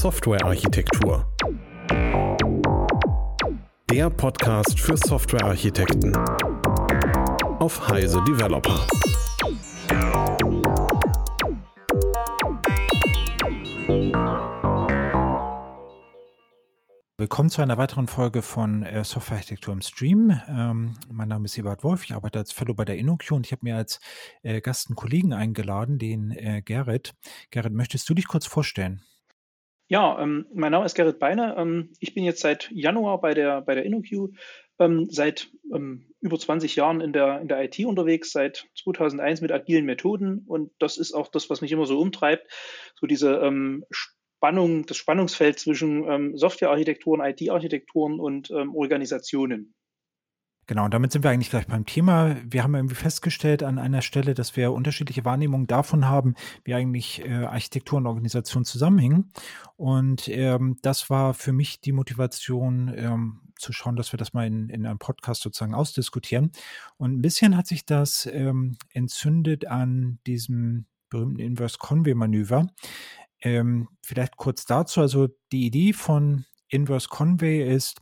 Softwarearchitektur. Der Podcast für Softwarearchitekten auf Heise Developer. Willkommen zu einer weiteren Folge von äh, Softwarearchitektur im Stream. Ähm, mein Name ist Ebert Wolf, ich arbeite als Fellow bei der InnoQ und ich habe mir als äh, Gast einen Kollegen eingeladen, den äh, Gerrit. Gerrit, möchtest du dich kurz vorstellen? Ja, ähm, mein Name ist Gerrit Beine. Ähm, ich bin jetzt seit Januar bei der, bei der InnoQ, ähm, seit ähm, über 20 Jahren in der, in der IT unterwegs, seit 2001 mit agilen Methoden und das ist auch das, was mich immer so umtreibt, so diese ähm, Spannung, das Spannungsfeld zwischen ähm, Softwarearchitekturen, IT-Architekturen und Organisationen. Genau, und damit sind wir eigentlich gleich beim Thema. Wir haben irgendwie festgestellt an einer Stelle, dass wir unterschiedliche Wahrnehmungen davon haben, wie eigentlich äh, Architektur und Organisation zusammenhängen. Und ähm, das war für mich die Motivation, ähm, zu schauen, dass wir das mal in, in einem Podcast sozusagen ausdiskutieren. Und ein bisschen hat sich das ähm, entzündet an diesem berühmten Inverse Conway Manöver. Ähm, vielleicht kurz dazu. Also die Idee von Inverse Conway ist,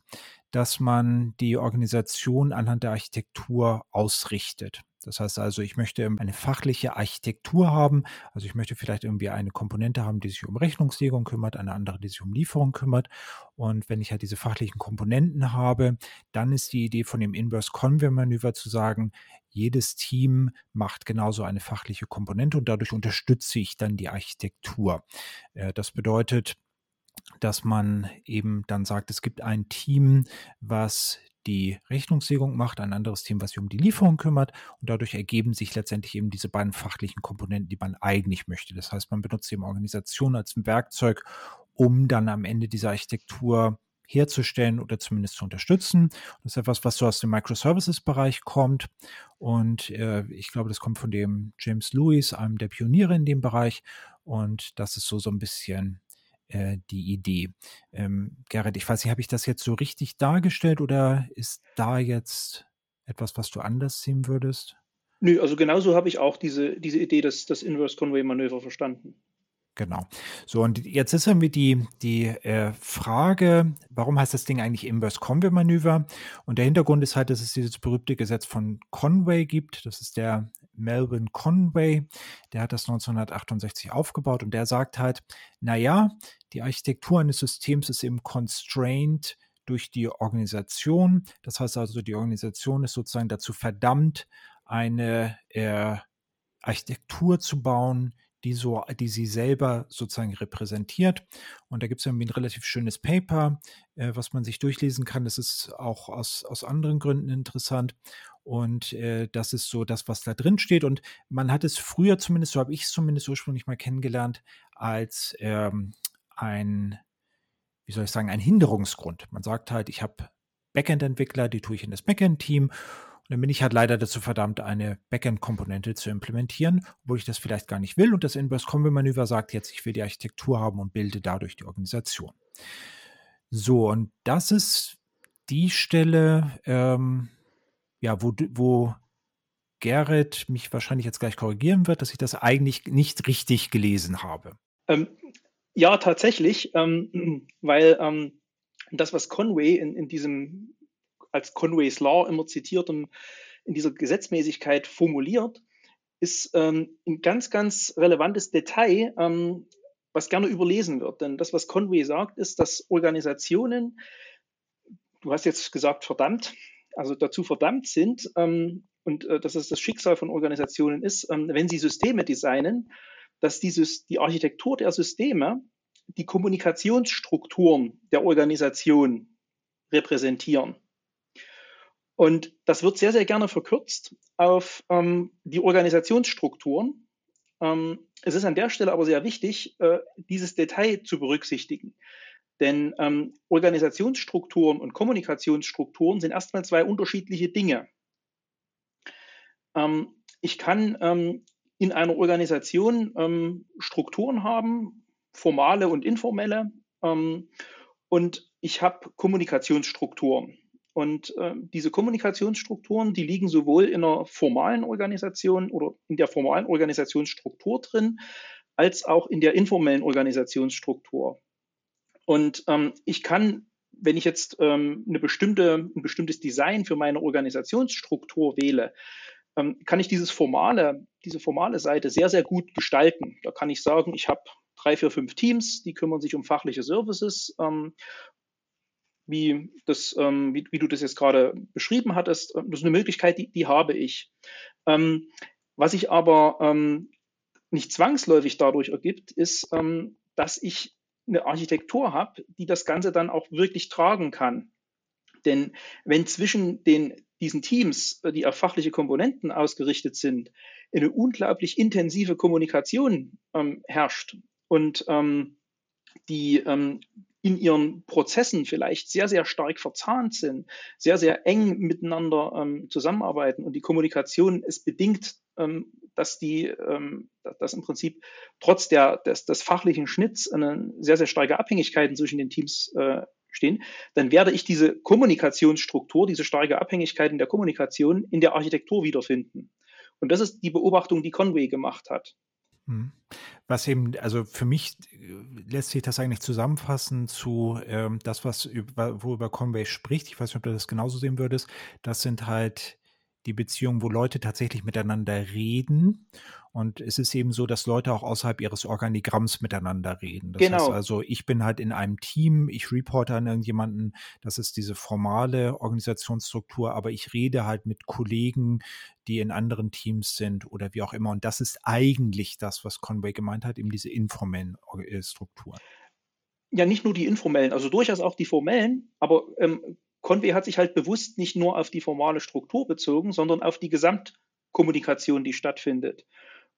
dass man die Organisation anhand der Architektur ausrichtet. Das heißt also, ich möchte eine fachliche Architektur haben. Also ich möchte vielleicht irgendwie eine Komponente haben, die sich um Rechnungslegung kümmert, eine andere, die sich um Lieferung kümmert. Und wenn ich halt diese fachlichen Komponenten habe, dann ist die Idee von dem Inverse Conway Manöver zu sagen, jedes Team macht genauso eine fachliche Komponente und dadurch unterstütze ich dann die Architektur. Äh, das bedeutet, dass man eben dann sagt, es gibt ein Team, was die Rechnungslegung macht, ein anderes Team, was sich um die Lieferung kümmert und dadurch ergeben sich letztendlich eben diese beiden fachlichen Komponenten, die man eigentlich möchte. Das heißt, man benutzt eben Organisation als ein Werkzeug, um dann am Ende dieser Architektur herzustellen oder zumindest zu unterstützen. Das ist etwas, was so aus dem Microservices-Bereich kommt. Und äh, ich glaube, das kommt von dem James Lewis, einem der Pioniere in dem Bereich. Und das ist so, so ein bisschen äh, die Idee. Ähm, Gerrit, ich weiß nicht, habe ich das jetzt so richtig dargestellt oder ist da jetzt etwas, was du anders sehen würdest? Nö, also genauso habe ich auch diese, diese Idee des, des Inverse Conway Manöver verstanden. Genau. So, und jetzt ist irgendwie die, die äh, Frage, warum heißt das Ding eigentlich Inverse Conway Manöver? Und der Hintergrund ist halt, dass es dieses berühmte Gesetz von Conway gibt. Das ist der Melvin Conway. Der hat das 1968 aufgebaut und der sagt halt, naja, die Architektur eines Systems ist eben constrained durch die Organisation. Das heißt also, die Organisation ist sozusagen dazu verdammt, eine äh, Architektur zu bauen, die so, die sie selber sozusagen repräsentiert. Und da gibt es irgendwie ein relativ schönes Paper, äh, was man sich durchlesen kann. Das ist auch aus, aus anderen Gründen interessant. Und äh, das ist so das, was da drin steht. Und man hat es früher zumindest, so habe ich es zumindest ursprünglich mal kennengelernt, als ähm, ein, wie soll ich sagen, ein Hinderungsgrund. Man sagt halt, ich habe Backend-Entwickler, die tue ich in das Backend-Team und dann bin ich halt leider dazu verdammt, eine Backend-Komponente zu implementieren, obwohl ich das vielleicht gar nicht will. Und das Inverse-Combi-Manöver sagt jetzt, ich will die Architektur haben und bilde dadurch die Organisation. So, und das ist die Stelle, ähm, ja, wo, wo Gerrit mich wahrscheinlich jetzt gleich korrigieren wird, dass ich das eigentlich nicht richtig gelesen habe. Ähm, ja, tatsächlich, ähm, weil ähm, das, was Conway in, in diesem als Conway's Law immer zitiert und in dieser Gesetzmäßigkeit formuliert, ist ähm, ein ganz, ganz relevantes Detail, ähm, was gerne überlesen wird. Denn das, was Conway sagt, ist, dass Organisationen, du hast jetzt gesagt, verdammt, also dazu verdammt sind, ähm, und äh, dass es das Schicksal von Organisationen ist, ähm, wenn sie Systeme designen, dass dieses, die Architektur der Systeme die Kommunikationsstrukturen der Organisation repräsentieren. Und das wird sehr, sehr gerne verkürzt auf ähm, die Organisationsstrukturen. Ähm, es ist an der Stelle aber sehr wichtig, äh, dieses Detail zu berücksichtigen. Denn ähm, Organisationsstrukturen und Kommunikationsstrukturen sind erstmal zwei unterschiedliche Dinge. Ähm, ich kann ähm, in einer Organisation ähm, Strukturen haben, formale und informelle, und ich habe Kommunikationsstrukturen. Und äh, diese Kommunikationsstrukturen, die liegen sowohl in einer formalen Organisation oder in der formalen Organisationsstruktur drin, als auch in der informellen Organisationsstruktur. Und ähm, ich kann, wenn ich jetzt ähm, eine bestimmte, ein bestimmtes Design für meine Organisationsstruktur wähle, ähm, kann ich dieses formale, diese formale Seite sehr, sehr gut gestalten. Da kann ich sagen, ich habe drei, vier, fünf Teams, die kümmern sich um fachliche Services. Ähm, wie, das, ähm, wie, wie, du das jetzt gerade beschrieben hattest, das ist eine Möglichkeit, die, die habe ich. Ähm, was sich aber ähm, nicht zwangsläufig dadurch ergibt, ist, ähm, dass ich eine Architektur habe, die das Ganze dann auch wirklich tragen kann. Denn wenn zwischen den, diesen Teams, äh, die auf fachliche Komponenten ausgerichtet sind, eine unglaublich intensive Kommunikation ähm, herrscht und ähm, die ähm, in ihren Prozessen vielleicht sehr, sehr stark verzahnt sind, sehr, sehr eng miteinander ähm, zusammenarbeiten und die Kommunikation es bedingt, ähm, dass die, ähm, dass im Prinzip trotz der, des, des fachlichen Schnitts eine sehr, sehr starke Abhängigkeiten zwischen den Teams äh, stehen, dann werde ich diese Kommunikationsstruktur, diese starke Abhängigkeiten der Kommunikation in der Architektur wiederfinden. Und das ist die Beobachtung, die Conway gemacht hat. Hm. Was eben, also für mich äh, lässt sich das eigentlich zusammenfassen zu ähm, das, was über, worüber Conway spricht. Ich weiß nicht, ob du das genauso sehen würdest. Das sind halt die Beziehungen, wo Leute tatsächlich miteinander reden. Und es ist eben so, dass Leute auch außerhalb ihres Organigramms miteinander reden. Das genau. heißt also, ich bin halt in einem Team, ich reporte an irgendjemanden, das ist diese formale Organisationsstruktur, aber ich rede halt mit Kollegen, die in anderen Teams sind oder wie auch immer. Und das ist eigentlich das, was Conway gemeint hat, eben diese informellen äh, Strukturen. Ja, nicht nur die informellen, also durchaus auch die formellen, aber ähm, Conway hat sich halt bewusst nicht nur auf die formale Struktur bezogen, sondern auf die Gesamtkommunikation, die stattfindet.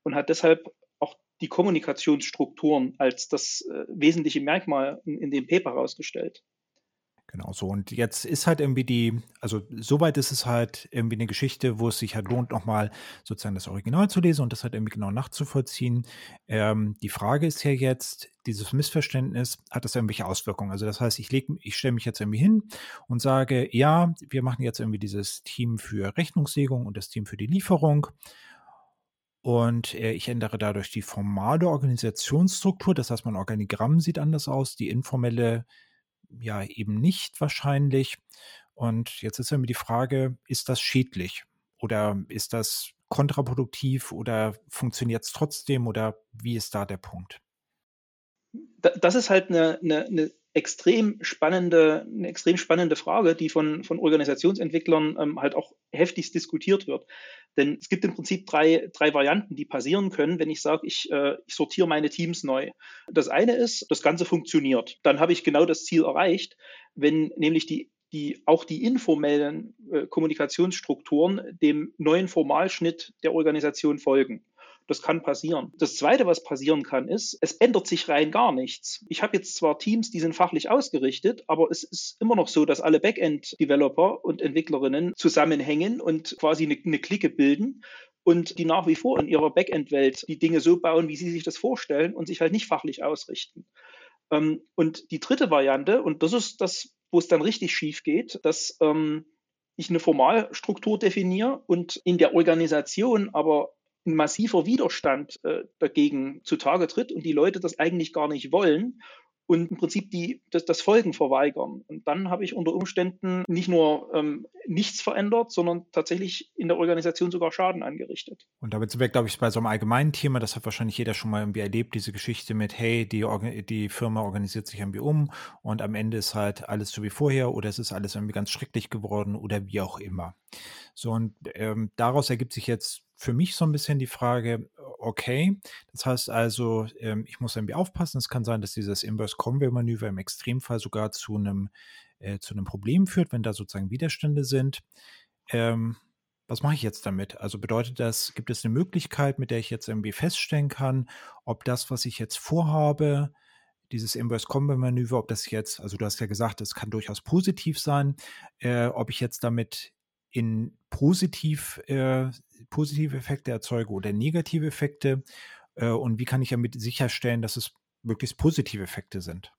Und hat deshalb auch die Kommunikationsstrukturen als das äh, wesentliche Merkmal in, in dem Paper herausgestellt. Genau so. Und jetzt ist halt irgendwie die, also soweit ist es halt irgendwie eine Geschichte, wo es sich halt lohnt, nochmal sozusagen das Original zu lesen und das halt irgendwie genau nachzuvollziehen. Ähm, die Frage ist ja jetzt, dieses Missverständnis, hat das irgendwelche Auswirkungen? Also das heißt, ich ich stelle mich jetzt irgendwie hin und sage, ja, wir machen jetzt irgendwie dieses Team für Rechnungslegung und das Team für die Lieferung. Und äh, ich ändere dadurch die formale Organisationsstruktur. Das heißt, mein Organigramm sieht anders aus. Die informelle ja eben nicht wahrscheinlich. Und jetzt ist ja mir die Frage, ist das schädlich oder ist das kontraproduktiv oder funktioniert es trotzdem oder wie ist da der Punkt? Das ist halt eine, eine, eine extrem spannende, eine extrem spannende Frage, die von, von Organisationsentwicklern ähm, halt auch heftig diskutiert wird. Denn es gibt im Prinzip drei, drei Varianten, die passieren können, wenn ich sage, ich, äh, ich sortiere meine Teams neu. Das eine ist, das Ganze funktioniert. Dann habe ich genau das Ziel erreicht, wenn nämlich die die auch die informellen äh, Kommunikationsstrukturen dem neuen Formalschnitt der Organisation folgen. Das kann passieren. Das Zweite, was passieren kann, ist, es ändert sich rein gar nichts. Ich habe jetzt zwar Teams, die sind fachlich ausgerichtet, aber es ist immer noch so, dass alle Backend-Developer und Entwicklerinnen zusammenhängen und quasi eine, eine Clique bilden und die nach wie vor in ihrer Backend-Welt die Dinge so bauen, wie sie sich das vorstellen und sich halt nicht fachlich ausrichten. Ähm, und die dritte Variante, und das ist das, wo es dann richtig schief geht, dass ähm, ich eine Formalstruktur definiere und in der Organisation aber ein massiver Widerstand äh, dagegen zutage tritt und die Leute das eigentlich gar nicht wollen und im Prinzip die, das, das Folgen verweigern. Und dann habe ich unter Umständen nicht nur ähm, nichts verändert, sondern tatsächlich in der Organisation sogar Schaden angerichtet. Und damit sind wir, glaube ich, bei so einem allgemeinen Thema, das hat wahrscheinlich jeder schon mal irgendwie erlebt, diese Geschichte mit, hey, die, die Firma organisiert sich irgendwie um und am Ende ist halt alles so wie vorher oder es ist alles irgendwie ganz schrecklich geworden oder wie auch immer. So, und ähm, daraus ergibt sich jetzt für mich so ein bisschen die Frage, okay, das heißt also, ähm, ich muss irgendwie aufpassen. Es kann sein, dass dieses Inverse-Conway-Manöver im Extremfall sogar zu einem, äh, zu einem Problem führt, wenn da sozusagen Widerstände sind. Ähm, was mache ich jetzt damit? Also bedeutet das, gibt es eine Möglichkeit, mit der ich jetzt irgendwie feststellen kann, ob das, was ich jetzt vorhabe, dieses Inverse-Conway-Manöver, ob das jetzt, also du hast ja gesagt, es kann durchaus positiv sein, äh, ob ich jetzt damit in positiv, äh, positive Effekte erzeuge oder negative Effekte? Äh, und wie kann ich damit sicherstellen, dass es möglichst positive Effekte sind?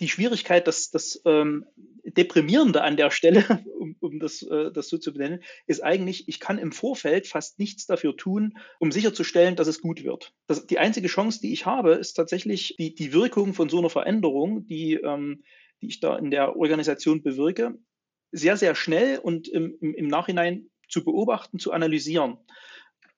die Schwierigkeit, das, das ähm, Deprimierende an der Stelle, um, um das, äh, das so zu benennen, ist eigentlich, ich kann im Vorfeld fast nichts dafür tun, um sicherzustellen, dass es gut wird. Das, die einzige Chance, die ich habe, ist tatsächlich die, die Wirkung von so einer Veränderung, die, ähm, die ich da in der Organisation bewirke, sehr, sehr schnell und im, im, Nachhinein zu beobachten, zu analysieren.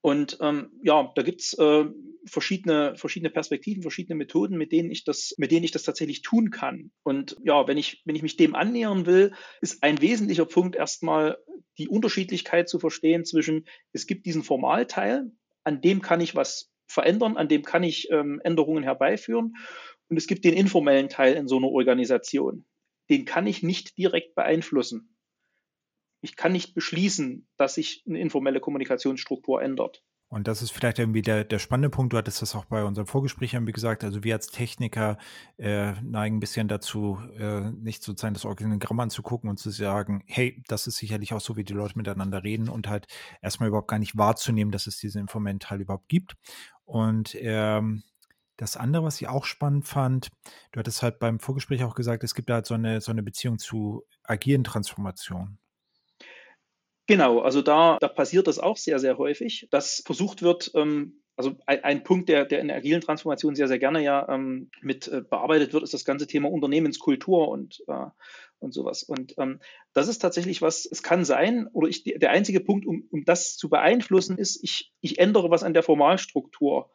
Und ähm, ja, da gibt's äh, verschiedene, verschiedene Perspektiven, verschiedene Methoden, mit denen ich das, mit denen ich das tatsächlich tun kann. Und ja, wenn ich, wenn ich mich dem annähern will, ist ein wesentlicher Punkt erstmal die Unterschiedlichkeit zu verstehen zwischen, es gibt diesen Formalteil, an dem kann ich was verändern, an dem kann ich ähm, Änderungen herbeiführen. Und es gibt den informellen Teil in so einer Organisation. Den kann ich nicht direkt beeinflussen ich kann nicht beschließen, dass sich eine informelle Kommunikationsstruktur ändert. Und das ist vielleicht irgendwie der, der spannende Punkt. Du hattest das auch bei unserem Vorgespräch irgendwie gesagt. Also wir als Techniker äh, neigen ein bisschen dazu, äh, nicht sozusagen das Organigramm anzugucken und zu sagen, hey, das ist sicherlich auch so, wie die Leute miteinander reden und halt erstmal überhaupt gar nicht wahrzunehmen, dass es diesen informellen Teil überhaupt gibt. Und ähm, das andere, was ich auch spannend fand, du hattest halt beim Vorgespräch auch gesagt, es gibt da halt so eine, so eine Beziehung zu agilen Transformationen. Genau, also da, da passiert das auch sehr, sehr häufig, dass versucht wird, ähm, also ein, ein, Punkt, der, der in der agilen Transformation sehr, sehr gerne ja ähm, mit äh, bearbeitet wird, ist das ganze Thema Unternehmenskultur und, äh, und sowas. Und ähm, das ist tatsächlich was, es kann sein, oder ich, der einzige Punkt, um, um das zu beeinflussen, ist, ich, ich ändere was an der Formalstruktur.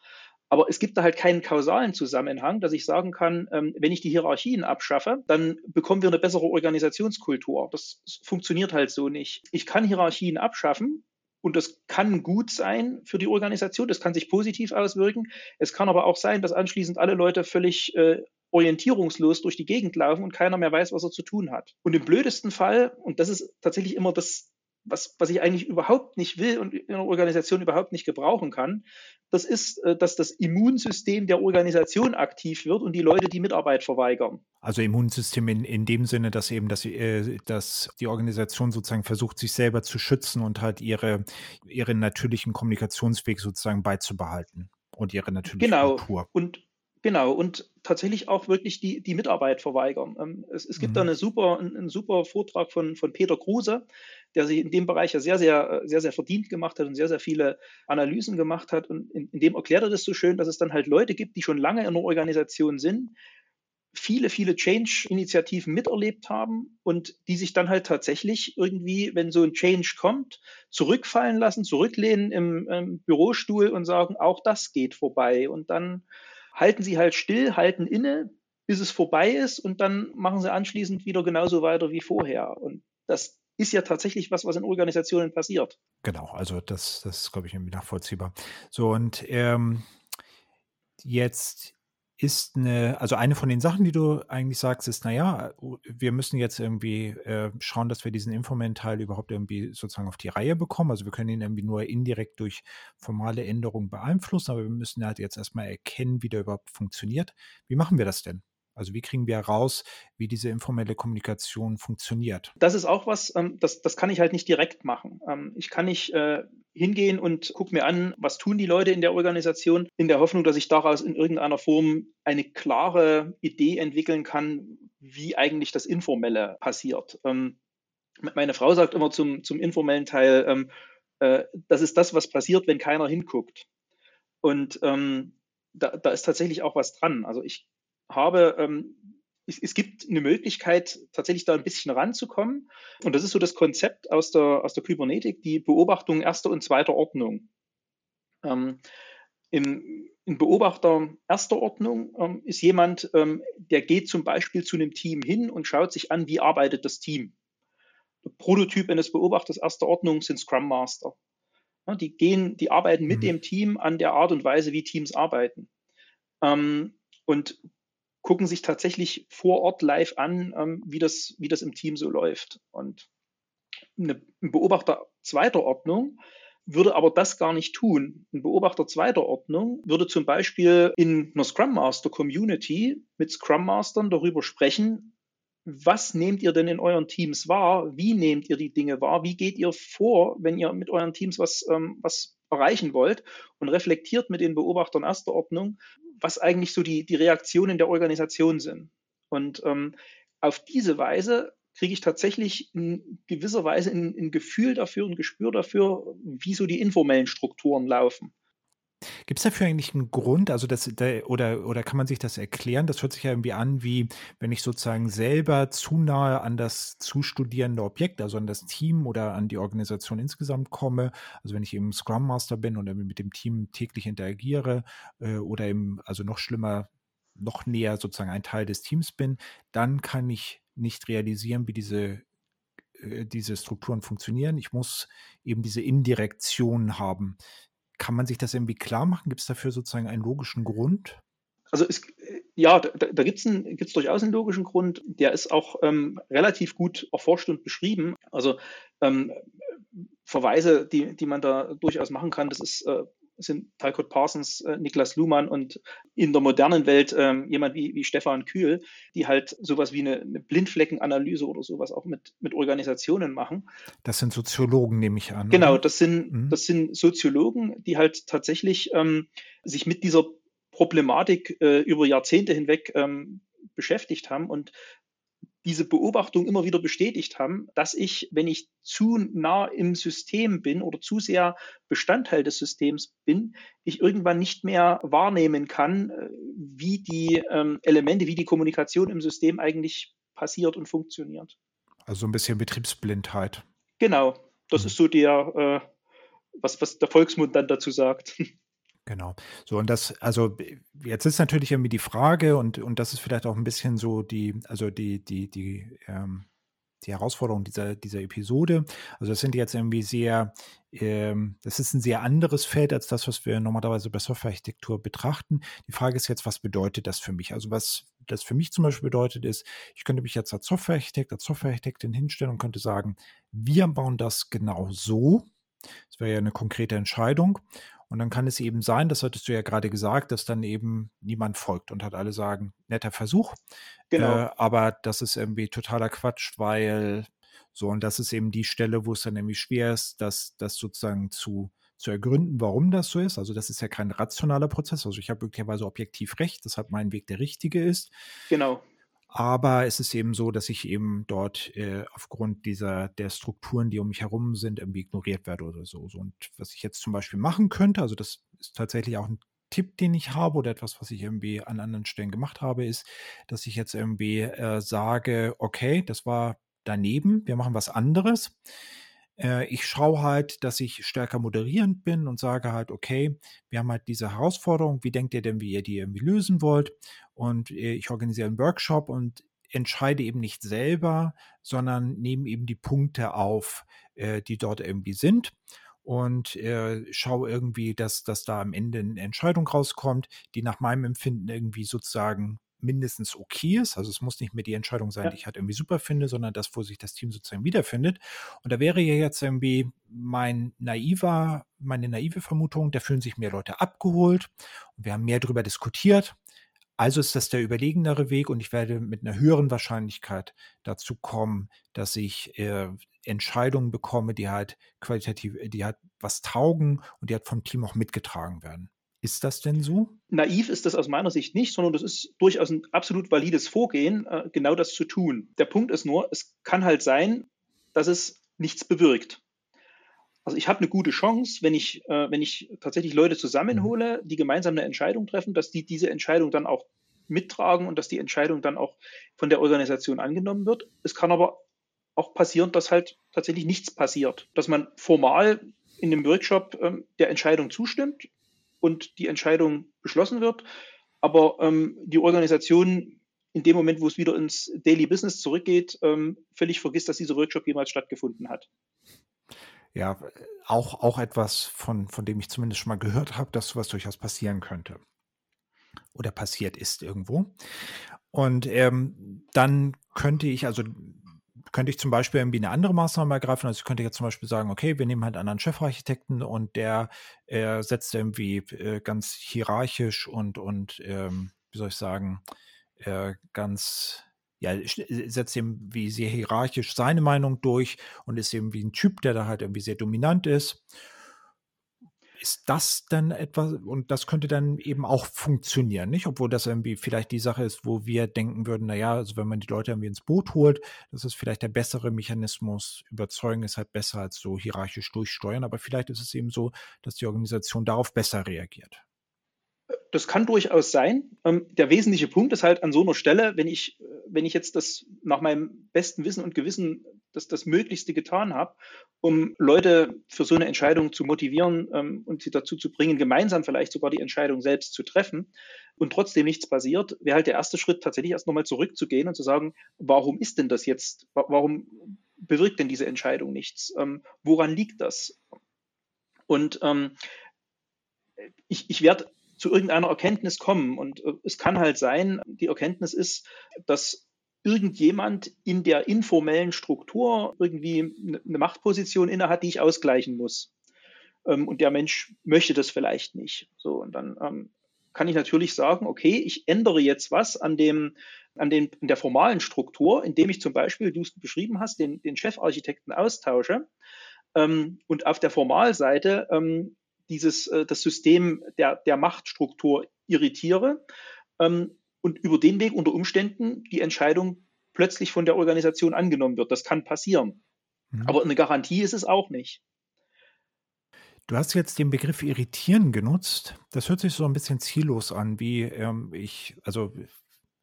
Aber es gibt da halt keinen kausalen Zusammenhang, dass ich sagen kann, ähm, wenn ich die Hierarchien abschaffe, dann bekommen wir eine bessere Organisationskultur. Das funktioniert halt so nicht. Ich kann Hierarchien abschaffen, und das kann gut sein für die Organisation, das kann sich positiv auswirken. Es kann aber auch sein, dass anschließend alle Leute völlig äh, orientierungslos durch die Gegend laufen und keiner mehr weiß, was er zu tun hat. Und im blödesten Fall, und das ist tatsächlich immer das, was, was ich eigentlich überhaupt nicht will und in einer Organisation überhaupt nicht gebrauchen kann, das ist, äh, dass das Immunsystem der Organisation aktiv wird und die Leute die Mitarbeit verweigern. Also Immunsystem in, in dem Sinne, dass eben dass, äh, dass die Organisation sozusagen versucht, sich selber zu schützen und halt ihre, ihren natürlichen Kommunikationsweg sozusagen beizubehalten und ihre natürliche genau. Kultur. Und Genau, und tatsächlich auch wirklich die, die Mitarbeit verweigern. Ähm, es, es, gibt mhm. da eine super, einen, einen, super Vortrag von, von Peter Kruse, der sich in dem Bereich ja sehr, sehr, sehr, sehr verdient gemacht hat und sehr, sehr viele Analysen gemacht hat. Und in, in dem erklärt er das so schön, dass es dann halt Leute gibt, die schon lange in einer Organisation sind, viele, viele Change-Initiativen miterlebt haben und die sich dann halt tatsächlich irgendwie, wenn so ein Change kommt, zurückfallen lassen, zurücklehnen im, im Bürostuhl und sagen, auch das geht vorbei. Und dann halten sie halt still, halten inne, bis es vorbei ist und dann machen sie anschließend wieder genauso weiter wie vorher. Und das ist ja tatsächlich was, was in Organisationen passiert. Genau, also das, das ist, glaube ich, irgendwie nachvollziehbar. So, und ähm, jetzt ist eine, also eine von den Sachen, die du eigentlich sagst, ist, naja, wir müssen jetzt irgendwie äh, schauen, dass wir diesen informellen Teil überhaupt irgendwie sozusagen auf die Reihe bekommen. Also wir können ihn irgendwie nur indirekt durch formale Änderungen beeinflussen, aber wir müssen halt jetzt erstmal erkennen, wie der überhaupt funktioniert. Wie machen wir das denn? Also wie kriegen wir heraus, wie diese informelle Kommunikation funktioniert? Das ist auch was, ähm, das, das kann ich halt nicht direkt machen. Ähm, ich kann nicht äh, hingehen und gucke mir an, was tun die Leute in der Organisation, in der Hoffnung, dass ich daraus in irgendeiner Form eine klare Idee entwickeln kann, wie eigentlich das Informelle passiert. Ähm, meine Frau sagt immer zum, zum informellen Teil, äh, das ist das, was passiert, wenn keiner hinguckt. Und da, da ist tatsächlich auch was dran. Also ich habe, ähm, es, es, gibt eine Möglichkeit, tatsächlich da ein bisschen ranzukommen. Und das ist so das Konzept aus der, aus der Kybernetik, die Beobachtung erster und zweiter Ordnung. Ähm, im, ein Beobachter erster Ordnung ähm, ist jemand, ähm, der geht zum Beispiel zu einem Team hin und schaut sich an, wie arbeitet das Team. Der Prototyp eines Beobachters erster Ordnung sind Scrum Master. Ja, die gehen, die arbeiten mit mhm. dem Team an der Art und Weise, wie Teams arbeiten. Ähm, und gucken sich tatsächlich vor Ort live an, ähm, wie, das, wie das im Team so läuft. Und eine, ein Beobachter zweiter Ordnung würde aber das gar nicht tun. Ein Beobachter zweiter Ordnung würde zum Beispiel in einer Scrum Master Community mit Scrum Mastern darüber sprechen, was nehmt ihr denn in euren Teams wahr? Wie nehmt ihr die Dinge wahr? Wie geht ihr vor, wenn ihr mit euren Teams was, ähm, was erreichen wollt? Und reflektiert mit den Beobachtern erster Ordnung, was eigentlich so die, die Reaktionen der Organisation sind. Und ähm, auf diese Weise kriege ich tatsächlich in gewisser Weise ein, ein Gefühl dafür, ein Gespür dafür, wie so die informellen Strukturen laufen. Gibt es dafür eigentlich einen Grund? Also das, oder, oder kann man sich das erklären? Das hört sich ja irgendwie an, wie wenn ich sozusagen selber zu nahe an das zustudierende Objekt, also an das Team oder an die Organisation insgesamt komme. Also wenn ich eben Scrum Master bin und mit dem Team täglich interagiere äh, oder eben, also noch schlimmer, noch näher sozusagen ein Teil des Teams bin, dann kann ich nicht realisieren, wie diese, äh, diese Strukturen funktionieren. Ich muss eben diese Indirektion haben. Kann man sich das irgendwie klar machen? Gibt es dafür sozusagen einen logischen Grund? Also es, ja, da, da gibt es durchaus einen logischen Grund. Der ist auch ähm, relativ gut erforscht und beschrieben. Also ähm, Verweise, die, die man da durchaus machen kann, das ist äh, sind Talcott Parsons, äh, Niklas Luhmann und in der modernen Welt ähm, jemand wie, wie Stefan Kühl, die halt sowas wie eine, eine, Blindfleckenanalyse oder sowas auch mit, mit Organisationen machen. Das sind Soziologen, nehme ich an. Genau, das sind, mhm. das sind Soziologen, die halt tatsächlich ähm, sich mit dieser Problematik äh, über Jahrzehnte hinweg ähm, beschäftigt haben und diese Beobachtung immer wieder bestätigt haben, dass ich, wenn ich zu nah im System bin oder zu sehr Bestandteil des Systems bin, ich irgendwann nicht mehr wahrnehmen kann, äh, wie die ähm, Elemente, wie die Kommunikation im System eigentlich passiert und funktioniert. Also ein bisschen Betriebsblindheit. Genau, das mhm. ist so der, äh, was, was der Volksmund dann dazu sagt. Genau. So, und das, also jetzt ist natürlich irgendwie die Frage, und, und das ist vielleicht auch ein bisschen so die, also die, die, die, ähm, die Herausforderung dieser, dieser Episode. Also das sind jetzt irgendwie sehr, ähm, das ist ein sehr anderes Feld als das, was wir normalerweise bei Softwarearchitektur betrachten. Die Frage ist jetzt, was bedeutet das für mich? Also was das für mich zum Beispiel bedeutet ist, ich könnte mich jetzt als Softwarearchitekt, als Softwarearchitektin hinstellen und könnte sagen, wir bauen das genau so. Das wäre ja eine konkrete Entscheidung. Und dann kann es eben sein, das hattest du ja gerade gesagt, dass dann eben niemand folgt und hat alle sagen, netter Versuch. Genau. Äh, aber das ist irgendwie totaler Quatsch, weil so, und das ist eben die Stelle, wo es dann nämlich schwer ist, das, das sozusagen zu, zu ergründen, warum das so ist. Also das ist ja kein rationaler Prozess. Also ich habe möglicherweise objektiv recht, deshalb mein Weg der richtige ist. Genau. Aber es ist eben so, dass ich eben dort äh, aufgrund dieser der Strukturen, die um mich herum sind, irgendwie ignoriert werde oder so. so. Und was ich jetzt zum Beispiel machen könnte, also das ist tatsächlich auch ein Tipp, den ich habe oder etwas, was ich irgendwie an anderen Stellen gemacht habe, ist, dass ich jetzt irgendwie äh, sage, okay, das war daneben, wir machen was anderes. Äh, ich schaue halt, dass ich stärker moderierend bin und sage halt, okay, wir haben halt diese Herausforderung, wie denkt ihr denn, wie ihr die irgendwie lösen wollt? Und äh, ich organisiere einen Workshop und entscheide eben nicht selber, sondern nehme eben die Punkte auf, äh, die dort irgendwie sind und schaue irgendwie, dass, dass da am Ende eine Entscheidung rauskommt, die nach meinem Empfinden irgendwie sozusagen mindestens okay ist. Also es muss nicht mehr die Entscheidung sein, ja. die ich halt irgendwie super finde, sondern das, wo sich das Team sozusagen wiederfindet. Und da wäre ja jetzt irgendwie mein naiver, meine naive Vermutung, da fühlen sich mehr Leute abgeholt und wir haben mehr darüber diskutiert. Also ist das der überlegenere Weg und ich werde mit einer höheren Wahrscheinlichkeit dazu kommen, dass ich äh, Entscheidungen bekomme, die halt qualitativ, die halt was taugen und die halt vom Team auch mitgetragen werden. Ist das denn so? Naiv ist das aus meiner Sicht nicht, sondern das ist durchaus ein absolut valides Vorgehen, äh, genau das zu tun. Der Punkt ist nur, es kann halt sein, dass es nichts bewirkt. Also ich habe eine gute Chance, wenn ich, äh, wenn ich tatsächlich Leute zusammenhole, mhm. die gemeinsam eine Entscheidung treffen, dass die diese Entscheidung dann auch mittragen und dass die Entscheidung dann auch von der Organisation angenommen wird. Es kann aber auch passieren, dass halt tatsächlich nichts passiert, dass man formal in dem Workshop ähm, der Entscheidung zustimmt, und die Entscheidung beschlossen wird. Aber ähm, die Organisation in dem Moment, wo es wieder ins Daily Business zurückgeht, ähm, völlig vergisst, dass dieser Workshop jemals stattgefunden hat. Ja, auch, auch etwas, von, von dem ich zumindest schon mal gehört habe, dass sowas durchaus passieren könnte. Oder passiert ist irgendwo. Und ähm, dann könnte ich, also könnte ich zum Beispiel irgendwie eine andere Maßnahme ergreifen. Also ich könnte jetzt zum Beispiel sagen, okay, wir nehmen halt einen anderen Chefarchitekten und der äh, setzt irgendwie äh, ganz hierarchisch und, und ähm, wie soll ich sagen, äh, ganz ja, setzt irgendwie sehr hierarchisch seine Meinung durch und ist eben wie ein Typ, der da halt irgendwie sehr dominant ist ist das dann etwas, und das könnte dann eben auch funktionieren, nicht? Obwohl das irgendwie vielleicht die Sache ist, wo wir denken würden, naja, also wenn man die Leute irgendwie ins Boot holt, das ist vielleicht der bessere Mechanismus. Überzeugen ist halt besser als so hierarchisch durchsteuern, aber vielleicht ist es eben so, dass die Organisation darauf besser reagiert. Das kann durchaus sein. Ähm, der wesentliche Punkt ist halt an so einer Stelle, wenn ich, wenn ich jetzt das nach meinem besten Wissen und Gewissen das, das Möglichste getan habe, um Leute für so eine Entscheidung zu motivieren ähm, und sie dazu zu bringen, gemeinsam vielleicht sogar die Entscheidung selbst zu treffen und trotzdem nichts passiert, wäre halt der erste Schritt tatsächlich erst nochmal zurückzugehen und zu sagen, warum ist denn das jetzt? Warum bewirkt denn diese Entscheidung nichts? Ähm, woran liegt das? Und ähm, ich, ich werde zu irgendeiner Erkenntnis kommen. Und äh, es kann halt sein, die Erkenntnis ist, dass irgendjemand in der informellen Struktur irgendwie eine Machtposition innehat, die ich ausgleichen muss. Ähm, und der Mensch möchte das vielleicht nicht. So, und dann ähm, kann ich natürlich sagen, okay, ich ändere jetzt was an dem, an, den, an der formalen Struktur, indem ich zum Beispiel, du es beschrieben hast, den, den Chefarchitekten austausche ähm, und auf der Formalseite dieses, äh, das System der, der Machtstruktur irritiere ähm, und über den Weg unter Umständen die Entscheidung plötzlich von der Organisation angenommen wird. Das kann passieren. Mhm. Aber eine Garantie ist es auch nicht. Du hast jetzt den Begriff irritieren genutzt. Das hört sich so ein bisschen ziellos an, wie ähm, ich, also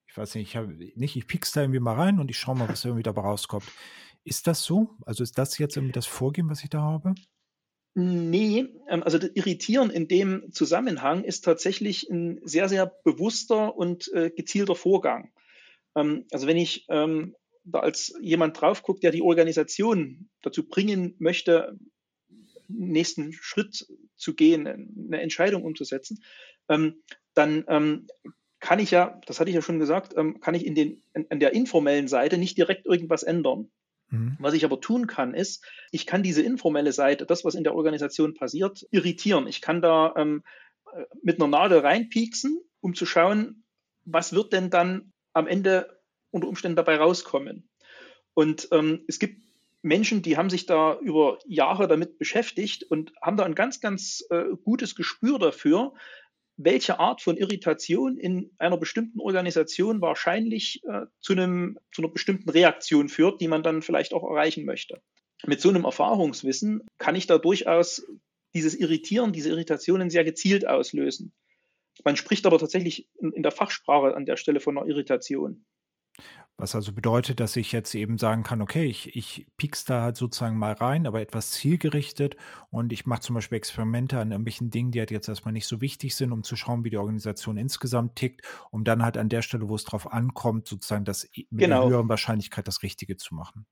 ich weiß nicht, ich habe nicht, ich piek's da irgendwie mal rein und ich schaue mal, was irgendwie dabei rauskommt. Ist das so? Also ist das jetzt irgendwie das Vorgehen, was ich da habe? Nee, ähm, also das Irritieren in dem Zusammenhang ist tatsächlich ein sehr, sehr bewusster und äh, gezielter Vorgang. Ähm, also wenn ich ähm, da als jemand drauf guckt, der die Organisation dazu bringen möchte, nächsten Schritt zu gehen, eine Entscheidung umzusetzen, dann kann ich ja, das hatte ich ja schon gesagt, kann ich in den, an der informellen Seite nicht direkt irgendwas ändern. Mhm. Was ich aber tun kann, ist, ich kann diese informelle Seite, das, was in der Organisation passiert, irritieren. Ich kann da ähm, äh, mit einer Nadel reinpieksen, um zu schauen, was wird denn dann am Ende unter Umständen dabei rauskommen. Und ähm, es gibt Menschen, die haben sich da über Jahre damit beschäftigt und haben da ein ganz, ganz äh, gutes Gespür dafür, welche Art von Irritation in einer bestimmten Organisation wahrscheinlich äh, zu, einem, zu einer bestimmten Reaktion führt, die man dann vielleicht auch erreichen möchte. Mit so einem Erfahrungswissen kann ich da durchaus dieses Irritieren, diese Irritationen sehr gezielt auslösen. Man spricht aber tatsächlich in, in der Fachsprache an der Stelle von einer Irritation. Was also bedeutet, dass ich jetzt eben sagen kann, okay, ich, ich piek's da halt sozusagen mal rein, aber etwas zielgerichtet und ich mache zum Beispiel Experimente an irgendwelchen Dingen, die halt jetzt erstmal nicht so wichtig sind, um zu schauen, wie die Organisation insgesamt tickt, um dann halt an der Stelle, wo es drauf ankommt, sozusagen das mit genau. einer höheren Wahrscheinlichkeit das Richtige zu machen.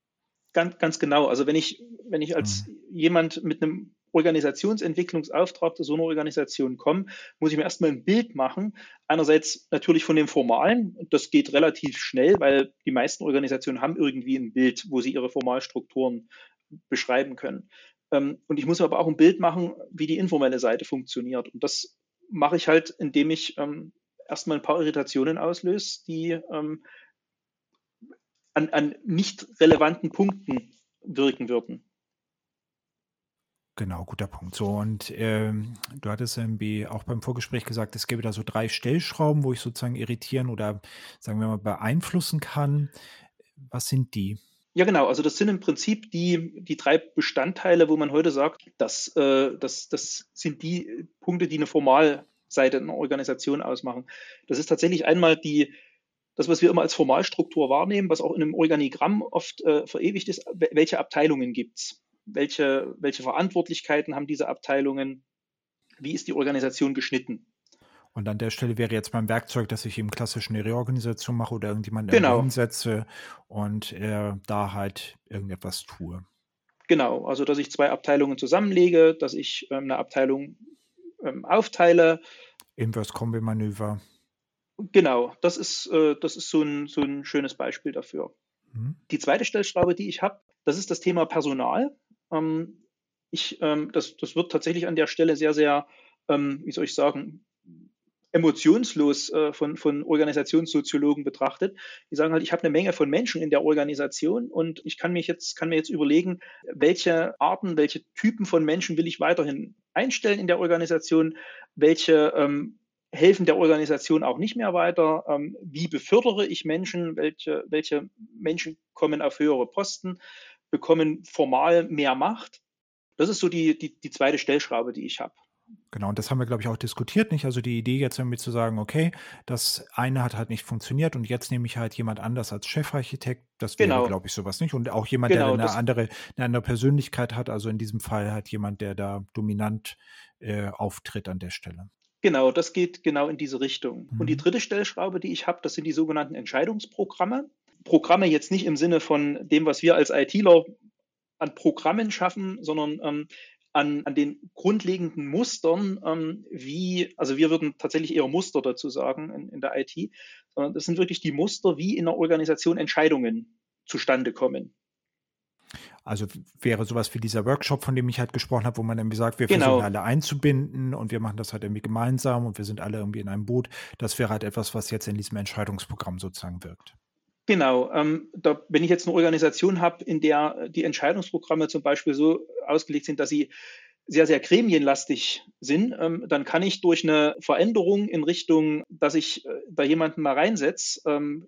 Ganz, ganz genau. Also wenn ich, wenn ich als mhm. jemand mit einem Organisationsentwicklungsauftrag zu so einer Organisation komme, muss ich mir erstmal ein Bild machen. Einerseits natürlich von dem Formalen, das geht relativ schnell, weil die meisten Organisationen haben irgendwie ein Bild, wo sie ihre Formalstrukturen beschreiben können. Ähm, und ich muss aber auch ein Bild machen, wie die informelle Seite funktioniert. Und das mache ich halt, indem ich ähm, erstmal ein paar Irritationen auslöse, die ähm, an, an nicht relevanten Punkten wirken würden. Genau, guter Punkt. So, und ähm, du hattest irgendwie auch beim Vorgespräch gesagt, es gäbe da so drei Stellschrauben, wo ich sozusagen irritieren oder sagen wir mal beeinflussen kann. Was sind die? Ja, genau. Also das sind im Prinzip die, die drei Bestandteile, wo man heute sagt, dass, äh, das, das sind die Punkte, die eine Formalseite einer Organisation ausmachen. Das ist tatsächlich einmal die, das, was wir immer als Formalstruktur wahrnehmen, was auch in einem Organigramm oft äh, verewigt ist, welche Abteilungen gibt es welche, welche Verantwortlichkeiten haben diese Abteilungen, wie ist die Organisation geschnitten. Und an der Stelle wäre jetzt mein Werkzeug, dass ich eben klassisch eine Reorganisation mache oder irgendjemanden genau. hinsetze und äh, da halt irgendetwas tue. Genau, also dass ich zwei Abteilungen zusammenlege, dass ich ähm, eine Abteilung ähm, aufteile. Inverse-Kombi-Manöver. Genau, das ist, äh, das ist so, ein, so ein schönes Beispiel dafür. Mhm. Die zweite Stellschraube, die ich habe, das ist das Thema Personal. Ähm, ich, ähm, das, das wird tatsächlich an der Stelle sehr, sehr, ähm, wie soll ich sagen, emotionslos äh, von, von Organisationssoziologen betrachtet. Die sagen halt, ich habe eine Menge von Menschen in der Organisation und ich kann mich jetzt, kann mir jetzt überlegen, welche Arten, welche Typen von Menschen will ich weiterhin einstellen in der Organisation, welche ähm, helfen der Organisation auch nicht mehr weiter, ähm, wie befördere ich Menschen, welche, welche Menschen kommen auf höhere Posten, bekommen formal mehr Macht. Das ist so die, die, die zweite Stellschraube, die ich habe. Genau, und das haben wir, glaube ich, auch diskutiert, nicht? Also die Idee jetzt irgendwie zu sagen, okay, das eine hat halt nicht funktioniert und jetzt nehme ich halt jemand anders als Chefarchitekt, das wäre, Genau, glaube ich, sowas nicht. Und auch jemand, der genau, eine das, andere, eine andere Persönlichkeit hat, also in diesem Fall halt jemand, der da dominant äh, auftritt an der Stelle. genau, das geht genau in diese Richtung. Und die Mhm. dritte Stellschraube, die ich habe, das sind die sogenannten Entscheidungsprogramme. Programme jetzt nicht im Sinne von dem, was wir als ITler an Programmen schaffen, sondern ähm, an, an den grundlegenden Mustern, ähm, wie, also wir würden tatsächlich eher Muster dazu sagen in, in der IT, sondern das sind wirklich die Muster, wie in einer Organisation Entscheidungen zustande kommen. Also wäre sowas wie dieser Workshop, von dem ich halt gesprochen habe, wo man irgendwie sagt, wir versuchen Genau, alle einzubinden und wir machen das halt irgendwie gemeinsam und wir sind alle irgendwie in einem Boot. Das wäre halt etwas, was jetzt in diesem Entscheidungsprogramm sozusagen wirkt. Genau, ähm, da, wenn ich jetzt eine Organisation habe, in der die Entscheidungsprogramme zum Beispiel so ausgelegt sind, dass sie sehr, sehr gremienlastig sind, ähm, dann kann ich durch eine Veränderung in Richtung, dass ich äh, da jemanden mal reinsetze, ähm,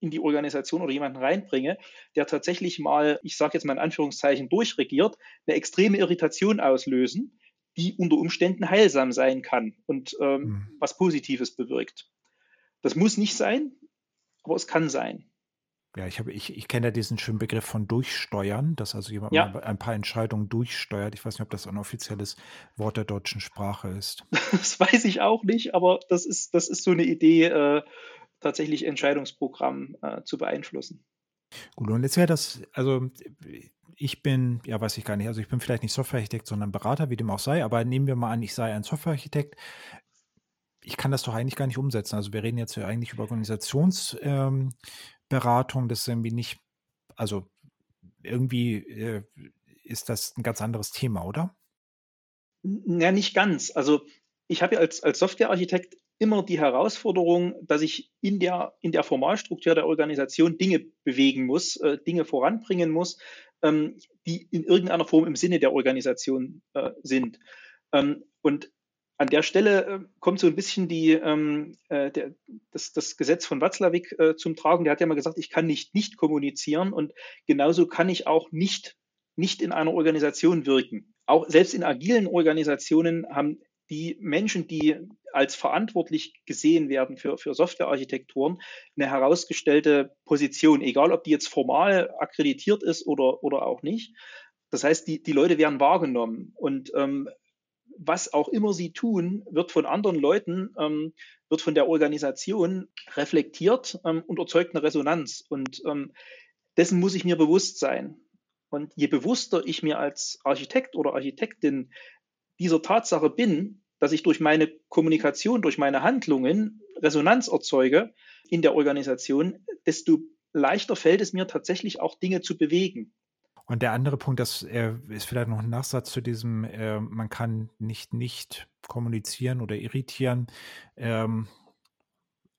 in die Organisation oder jemanden reinbringe, der tatsächlich mal, ich sage jetzt mal in Anführungszeichen, durchregiert, eine extreme Irritation auslösen, die unter Umständen heilsam sein kann und ähm, Mhm. was Positives bewirkt. Das muss nicht sein, aber es kann sein. Ja, ich habe, ich, ich kenne ja diesen schönen Begriff von Durchsteuern, dass also jemand Ja, ein paar Entscheidungen durchsteuert. Ich weiß nicht, ob das ein offizielles Wort der deutschen Sprache ist. Das weiß ich auch nicht, aber das ist, das ist so eine Idee, äh, tatsächlich Entscheidungsprogramm äh, zu beeinflussen. Gut, und jetzt wäre das, also ich bin, ja, weiß ich gar nicht, also ich bin vielleicht nicht Softwarearchitekt, sondern Berater, wie dem auch sei, aber nehmen wir mal an, ich sei ein Softwarearchitekt. Ich kann das doch eigentlich gar nicht umsetzen. Also wir reden jetzt ja eigentlich über Organisationsberatung, ähm, Beratung, das ist irgendwie nicht, also irgendwie äh, ist das ein ganz anderes Thema, oder? Ja, nicht ganz. Also ich habe ja als, als Softwarearchitekt immer die Herausforderung, dass ich in der, in der Formalstruktur der Organisation Dinge bewegen muss, äh, Dinge voranbringen muss, ähm, die in irgendeiner Form im Sinne der Organisation äh, sind. Ähm, und an der Stelle äh, kommt so ein bisschen die, ähm, äh, der, das, das Gesetz von Watzlawick äh, zum Tragen. Der hat ja mal gesagt, ich kann nicht nicht kommunizieren und genauso kann ich auch nicht nicht in einer Organisation wirken. Auch selbst in agilen Organisationen haben die Menschen, die als verantwortlich gesehen werden für, für Softwarearchitekturen, eine herausgestellte Position, egal ob die jetzt formal akkreditiert ist oder, oder auch nicht. Das heißt, die, die Leute werden wahrgenommen und ähm, was auch immer sie tun, wird von anderen Leuten, ähm, wird von der Organisation reflektiert ähm, und erzeugt eine Resonanz. Und ähm, dessen muss ich mir bewusst sein. Und je bewusster ich mir als Architekt oder Architektin dieser Tatsache bin, dass ich durch meine Kommunikation, durch meine Handlungen Resonanz erzeuge in der Organisation, desto leichter fällt es mir tatsächlich auch Dinge zu bewegen. Und der andere Punkt, das äh, ist vielleicht noch ein Nachsatz zu diesem, äh, man kann nicht nicht kommunizieren oder irritieren. Ähm,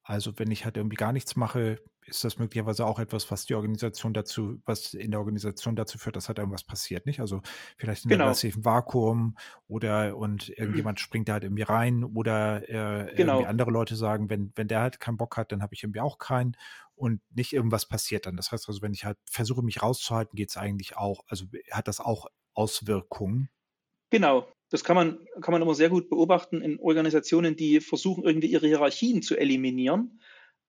also wenn ich halt irgendwie gar nichts mache, ist das möglicherweise auch etwas, was die Organisation dazu, was in der Organisation dazu führt, dass halt irgendwas passiert, nicht? Also vielleicht in einem Genau, passiven Vakuum oder und irgendjemand springt da halt irgendwie rein oder äh, irgendwie genau, andere Leute sagen, wenn, wenn der halt keinen Bock hat, dann habe ich irgendwie auch keinen und nicht irgendwas passiert dann. Das heißt also, wenn ich halt versuche, mich rauszuhalten, geht es eigentlich auch, also hat das auch Auswirkungen. genau. Das kann man, kann man immer sehr gut beobachten in Organisationen, die versuchen, irgendwie ihre Hierarchien zu eliminieren.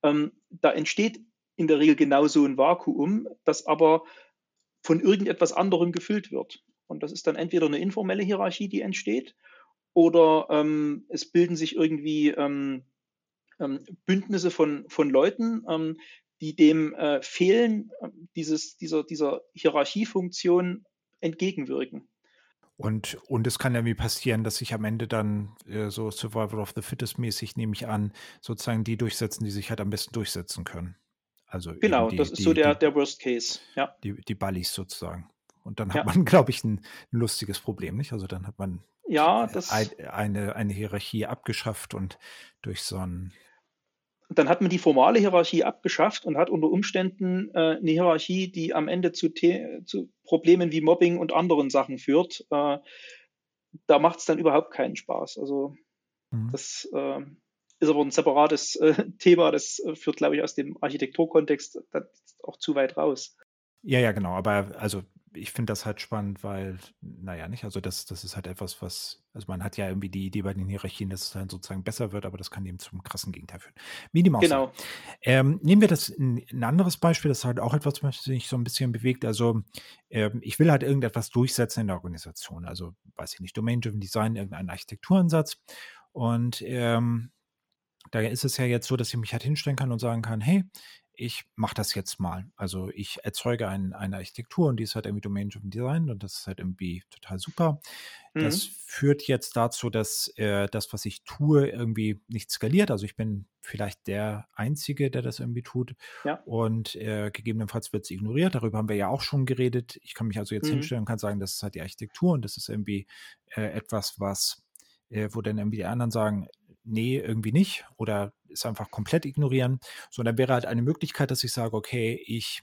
Ähm, da entsteht in der Regel genau so ein Vakuum, das aber von irgendetwas anderem gefüllt wird. Und das ist dann entweder eine informelle Hierarchie, die entsteht, oder ähm, es bilden sich irgendwie ähm, Bündnisse von, von Leuten, ähm, die dem äh, Fehlen äh, dieses, dieser, dieser Hierarchiefunktion entgegenwirken. Und, und es kann irgendwie passieren, dass sich am Ende dann äh, so Survival of the Fittest mäßig, nehme ich an, sozusagen die durchsetzen, die sich halt am besten durchsetzen können. Also Genau, die, das ist so die, der, die, der Worst Case. Ja, die, die Ballis sozusagen. Und dann hat ja. man, glaube ich, ein, ein, lustiges Problem, nicht? Also dann hat man ja, das ein, eine, eine Hierarchie abgeschafft und durch so ein dann hat man die formale Hierarchie abgeschafft und hat unter Umständen äh, eine Hierarchie, die am Ende zu, zu, Problemen wie Mobbing und anderen Sachen führt. Äh, da macht es dann überhaupt keinen Spaß. Also mhm. das äh, ist aber ein separates äh, Thema, das äh, führt, glaube ich, aus dem Architekturkontext auch zu weit raus. Ja, ja, genau. Aber also ich finde das halt spannend, weil, naja, nicht, also das, das ist halt etwas, was, also man hat ja irgendwie die Idee bei den Hierarchien, dass es dann sozusagen besser wird, aber das kann eben zum krassen Gegenteil führen. Dem Genau. Ähm, nehmen wir das ein, ein, anderes Beispiel, das ist halt auch etwas, was mich so ein bisschen bewegt. Also ähm, ich will halt irgendetwas durchsetzen in der Organisation. Also, weiß ich nicht, Domain-Driven Design, irgendeinen Architekturansatz. Und ähm, da ist es ja jetzt so, dass ich mich halt hinstellen kann und sagen kann, hey, ich mache das jetzt mal. Also ich erzeuge ein, eine Architektur und die ist halt irgendwie Domain-Driven Design und das ist halt irgendwie total super. Mhm. Das führt jetzt dazu, dass äh, das, was ich tue, irgendwie nicht skaliert. Also ich bin vielleicht der Einzige, der das irgendwie tut. Ja. Und äh, gegebenenfalls wird es ignoriert. Darüber haben wir ja auch schon geredet. Ich kann mich also jetzt mhm. hinstellen und kann sagen, das ist halt die Architektur und das ist irgendwie äh, etwas, was, äh, wo dann irgendwie die anderen sagen, nee, irgendwie nicht oder es einfach komplett ignorieren, sondern wäre halt eine Möglichkeit, dass ich sage, okay, ich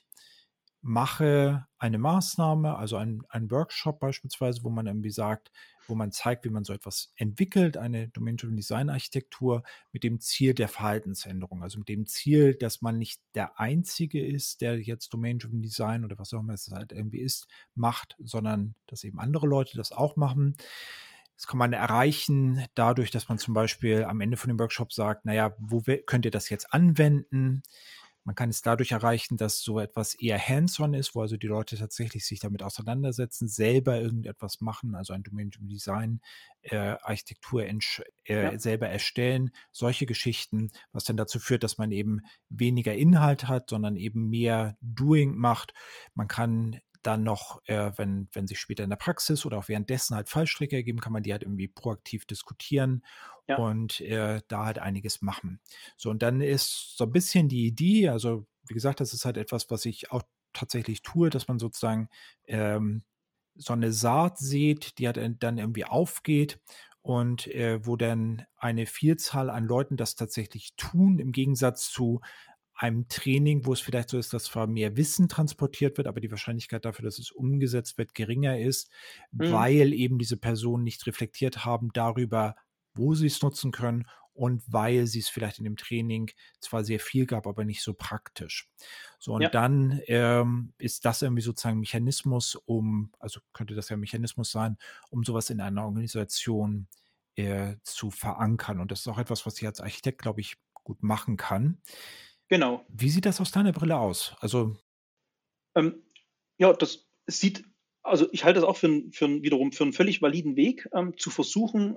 mache eine Maßnahme, also ein, ein Workshop beispielsweise, wo man irgendwie sagt, wo man zeigt, wie man so etwas entwickelt, eine Domain-Driven Design Architektur mit dem Ziel der Verhaltensänderung, also mit dem Ziel, dass man nicht der Einzige ist, der jetzt Domain-Driven Design oder was auch immer es halt irgendwie ist, macht, sondern dass eben andere Leute das auch machen. Das kann man erreichen dadurch, dass man zum Beispiel am Ende von dem Workshop sagt, naja, wo könnt ihr das jetzt anwenden? Man kann es dadurch erreichen, dass so etwas eher hands-on ist, wo also die Leute tatsächlich sich damit auseinandersetzen, selber irgendetwas machen, also ein Domain Design, äh, Architektur äh, ja. selber erstellen, solche Geschichten, was dann dazu führt, dass man eben weniger Inhalt hat, sondern eben mehr Doing macht. Man kann dann noch, äh, wenn, wenn sich später in der Praxis oder auch währenddessen halt Fallstricke ergeben, kann man die halt irgendwie proaktiv diskutieren ja. und äh, da halt einiges machen. So, und dann ist so ein bisschen die Idee, also wie gesagt, das ist halt etwas, was ich auch tatsächlich tue, dass man sozusagen ähm, so eine Saat sieht, die halt dann irgendwie aufgeht und äh, wo dann eine Vielzahl an Leuten das tatsächlich tun, im Gegensatz zu einem Training, wo es vielleicht so ist, dass zwar mehr Wissen transportiert wird, aber die Wahrscheinlichkeit dafür, dass es umgesetzt wird, geringer ist, mhm. weil eben diese Personen nicht reflektiert haben darüber, wo sie es nutzen können und weil sie es vielleicht in dem Training zwar sehr viel gab, aber nicht so praktisch. So, und ja. dann ähm, ist das irgendwie sozusagen ein Mechanismus, um, also könnte das ja ein Mechanismus sein, um sowas in einer Organisation äh, zu verankern. Und das ist auch etwas, was ich als Architekt, glaube ich, gut machen kann. Genau. Wie sieht das aus deiner Brille aus? Also ähm, ja, das sieht, also ich halte das auch für, für wiederum für einen völlig validen Weg, ähm, zu versuchen,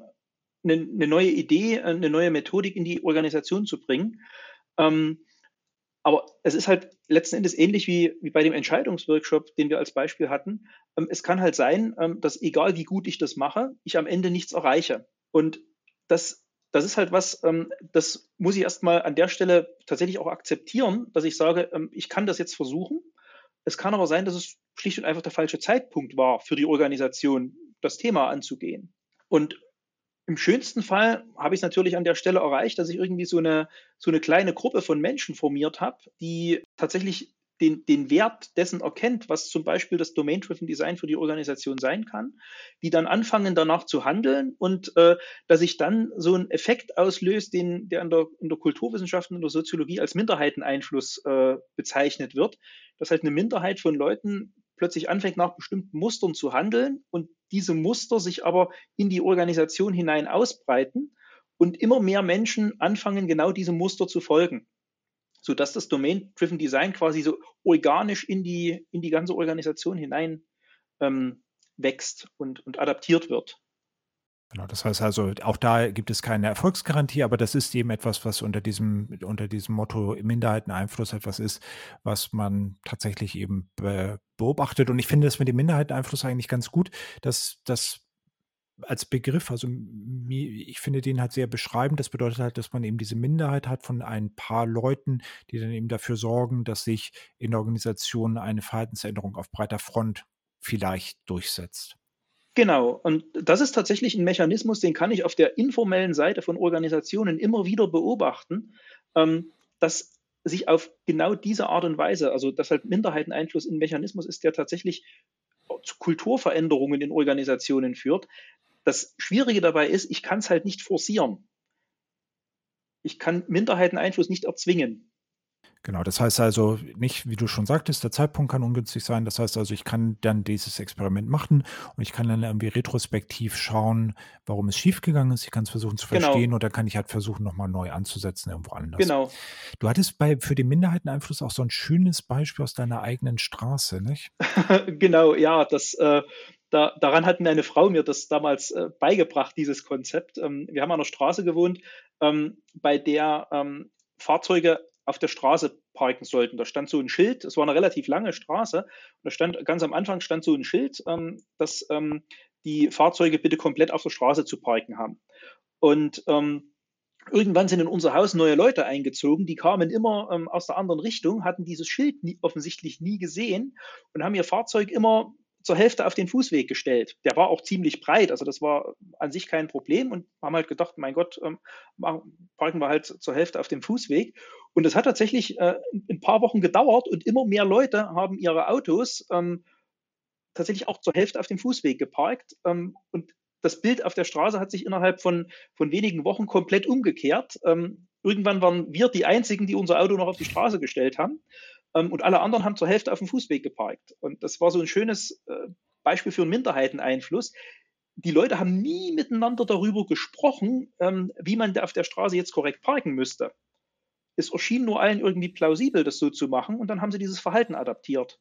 eine, eine, neue Idee, eine neue Methodik in die Organisation zu bringen. Ähm, aber es ist halt letzten Endes ähnlich wie, wie bei dem Entscheidungsworkshop, den wir als Beispiel hatten. Ähm, es kann halt sein, ähm, dass egal wie gut ich das mache, ich am Ende nichts erreiche. Und das das ist halt was, ähm, das muss ich erstmal an der Stelle tatsächlich auch akzeptieren, dass ich sage, ähm, ich kann das jetzt versuchen. Es kann aber sein, dass es schlicht und einfach der falsche Zeitpunkt war für die Organisation, das Thema anzugehen. Und im schönsten Fall habe ich es natürlich an der Stelle erreicht, dass ich irgendwie so eine, so eine kleine Gruppe von Menschen formiert habe, die tatsächlich den, den Wert dessen erkennt, was zum Beispiel das Domain-Driven Design für die Organisation sein kann, die dann anfangen danach zu handeln und äh, dass sich dann so ein Effekt auslöst, den, der in der, in der Kulturwissenschaft und der Soziologie als Minderheiteneinfluss äh, bezeichnet wird, dass halt eine Minderheit von Leuten plötzlich anfängt, nach bestimmten Mustern zu handeln und diese Muster sich aber in die Organisation hinein ausbreiten und immer mehr Menschen anfangen, genau diesem Muster zu folgen sodass das Domain-Driven Design quasi so organisch in die, in die ganze Organisation hinein ähm, wächst und, und adaptiert wird. Genau, das heißt also, auch da gibt es keine Erfolgsgarantie, aber das ist eben etwas, was unter diesem, unter diesem Motto Minderheiteneinfluss etwas ist, was man tatsächlich eben beobachtet. Und ich finde das mit dem Minderheiteneinfluss eigentlich ganz gut, dass das als Begriff, also ich finde den halt sehr beschreibend. Das bedeutet halt, dass man eben diese Minderheit hat von ein paar Leuten, die dann eben dafür sorgen, dass sich in der Organisation eine Verhaltensänderung auf breiter Front vielleicht durchsetzt. Genau, und das ist tatsächlich ein Mechanismus, den kann ich auf der informellen Seite von Organisationen immer wieder beobachten, ähm, dass sich auf genau diese Art und Weise, also dass halt Minderheiteneinfluss ein Mechanismus ist, der tatsächlich zu Kulturveränderungen in Organisationen führt. Das Schwierige dabei ist, ich kann es halt nicht forcieren. Ich kann Minderheiteneinfluss nicht erzwingen. Genau, das heißt also nicht, wie du schon sagtest, der Zeitpunkt kann ungünstig sein. Das heißt also, ich kann dann dieses Experiment machen und ich kann dann irgendwie retrospektiv schauen, warum es schiefgegangen ist. Ich kann es versuchen zu genau. verstehen oder kann ich halt versuchen, nochmal neu anzusetzen irgendwo anders. Genau. Du hattest bei für den Minderheiteneinfluss auch so ein schönes Beispiel aus deiner eigenen Straße, nicht? genau, ja, das äh, da, daran hat mir eine Frau mir das damals äh, beigebracht, dieses Konzept. Ähm, wir haben an einer Straße gewohnt, ähm, bei der ähm, Fahrzeuge auf der Straße parken sollten. Da stand so ein Schild, es war eine relativ lange Straße, und da stand ganz am Anfang stand so ein Schild, ähm, dass ähm, die Fahrzeuge bitte komplett auf der Straße zu parken haben. Und ähm, irgendwann sind in unser Haus neue Leute eingezogen, die kamen immer ähm, aus der anderen Richtung, hatten dieses Schild nie, offensichtlich nie gesehen und haben ihr Fahrzeug immer zur Hälfte auf den Fußweg gestellt. Der war auch ziemlich breit, also das war an sich kein Problem und haben halt gedacht, mein Gott, ähm, parken wir halt zur Hälfte auf dem Fußweg. Und es hat tatsächlich äh, ein paar Wochen gedauert und immer mehr Leute haben ihre Autos ähm, tatsächlich auch zur Hälfte auf dem Fußweg geparkt. Ähm, und das Bild auf der Straße hat sich innerhalb von, von wenigen Wochen komplett umgekehrt. Ähm, irgendwann waren wir die Einzigen, die unser Auto noch auf die Straße gestellt haben. Ähm, und alle anderen haben zur Hälfte auf dem Fußweg geparkt. Und das war so ein schönes äh, Beispiel für einen Minderheiteneinfluss. Die Leute haben nie miteinander darüber gesprochen, ähm, wie man auf der Straße jetzt korrekt parken müsste. Es erschien nur allen irgendwie plausibel, das so zu machen, und dann haben sie dieses Verhalten adaptiert.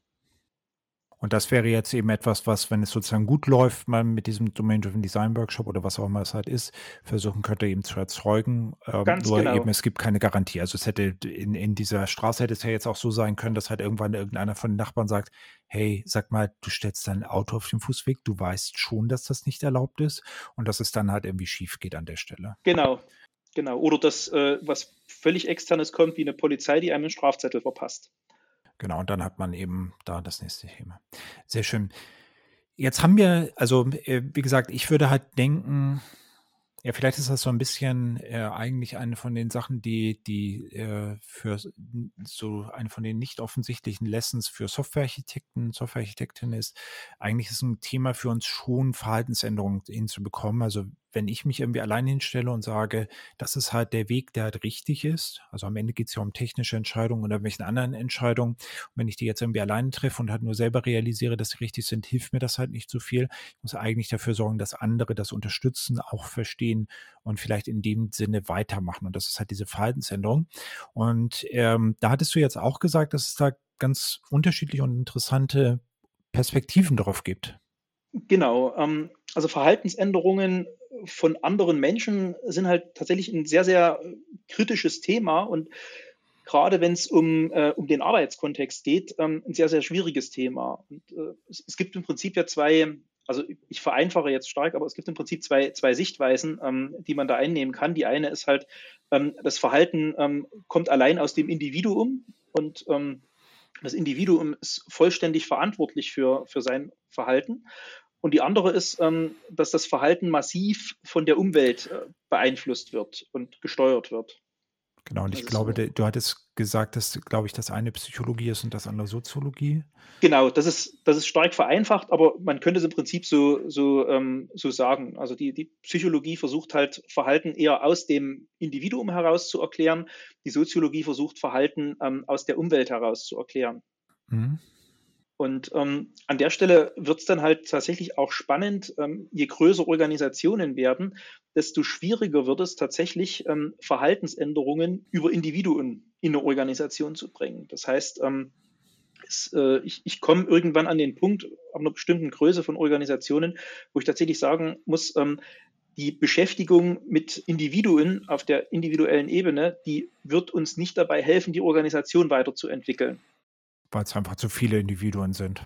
Und das wäre jetzt eben etwas, was, wenn es sozusagen gut läuft, man mit diesem Domain-Driven Design Workshop oder was auch immer es halt ist, versuchen könnte eben zu erzeugen. Ähm, Ganz nur genau. eben, es gibt keine Garantie. Also es hätte in, in dieser Straße hätte es ja jetzt auch so sein können, dass halt irgendwann irgendeiner von den Nachbarn sagt, hey, sag mal, du stellst dein Auto auf den Fußweg, du weißt schon, dass das nicht erlaubt ist und dass es dann halt irgendwie schief geht an der Stelle. Genau, genau. Oder dass äh, was völlig externes kommt, wie eine Polizei, die einem einen Strafzettel verpasst. Genau, und dann hat man eben da das nächste Thema. Sehr schön. Jetzt haben wir, also äh, wie gesagt, ich würde halt denken, ja, vielleicht ist das so ein bisschen äh, eigentlich eine von den Sachen, die, die äh, für so eine von den nicht offensichtlichen Lessons für Softwarearchitekten, Softwarearchitektinnen ist. Eigentlich ist ein Thema für uns schon, Verhaltensänderungen hinzubekommen. Also wenn ich mich irgendwie allein hinstelle und sage, das ist halt der Weg, der halt richtig ist, also am Ende geht es ja um technische Entscheidungen oder welchen anderen Entscheidungen, und wenn ich die jetzt irgendwie alleine treffe und halt nur selber realisiere, dass sie richtig sind, hilft mir das halt nicht so viel. Ich muss eigentlich dafür sorgen, dass andere das unterstützen, auch verstehen und vielleicht in dem Sinne weitermachen. Und das ist halt diese Verhaltensänderung. Und ähm, da hattest du jetzt auch gesagt, dass es da ganz unterschiedliche und interessante Perspektiven darauf gibt. Genau. Ähm, also Verhaltensänderungen von anderen Menschen sind halt tatsächlich ein sehr, sehr kritisches Thema und gerade wenn es um, äh, um den Arbeitskontext geht, ähm, ein sehr, sehr schwieriges Thema. Und äh, es, es, gibt im Prinzip ja zwei, also ich vereinfache jetzt stark, aber es gibt im Prinzip zwei, zwei Sichtweisen, ähm, die man da einnehmen kann. Die eine ist halt, ähm, das Verhalten ähm, kommt allein aus dem Individuum und ähm, das Individuum ist vollständig verantwortlich für, für sein Verhalten. Und die andere ist, ähm, dass das Verhalten massiv von der Umwelt äh, beeinflusst wird und gesteuert wird. Genau, und ich glaube, so. du hattest gesagt, dass, glaube ich, das eine Psychologie ist und das andere Soziologie. Genau, das ist, das ist stark vereinfacht, aber man könnte es im Prinzip so, so, ähm, so sagen. Also die, die Psychologie versucht halt Verhalten eher aus dem Individuum heraus zu erklären. Die Soziologie versucht Verhalten ähm, aus der Umwelt heraus zu erklären. Mhm. Und ähm, an der Stelle wird es dann halt tatsächlich auch spannend, ähm, je größer Organisationen werden, desto schwieriger wird es tatsächlich, ähm, Verhaltensänderungen über Individuen in eine Organisation zu bringen. Das heißt, ähm, es, äh, ich, ich komme irgendwann an den Punkt, ab einer bestimmten Größe von Organisationen, wo ich tatsächlich sagen muss, ähm, die Beschäftigung mit Individuen auf der individuellen Ebene, die wird uns nicht dabei helfen, die Organisation weiterzuentwickeln. Weil es einfach zu viele Individuen sind.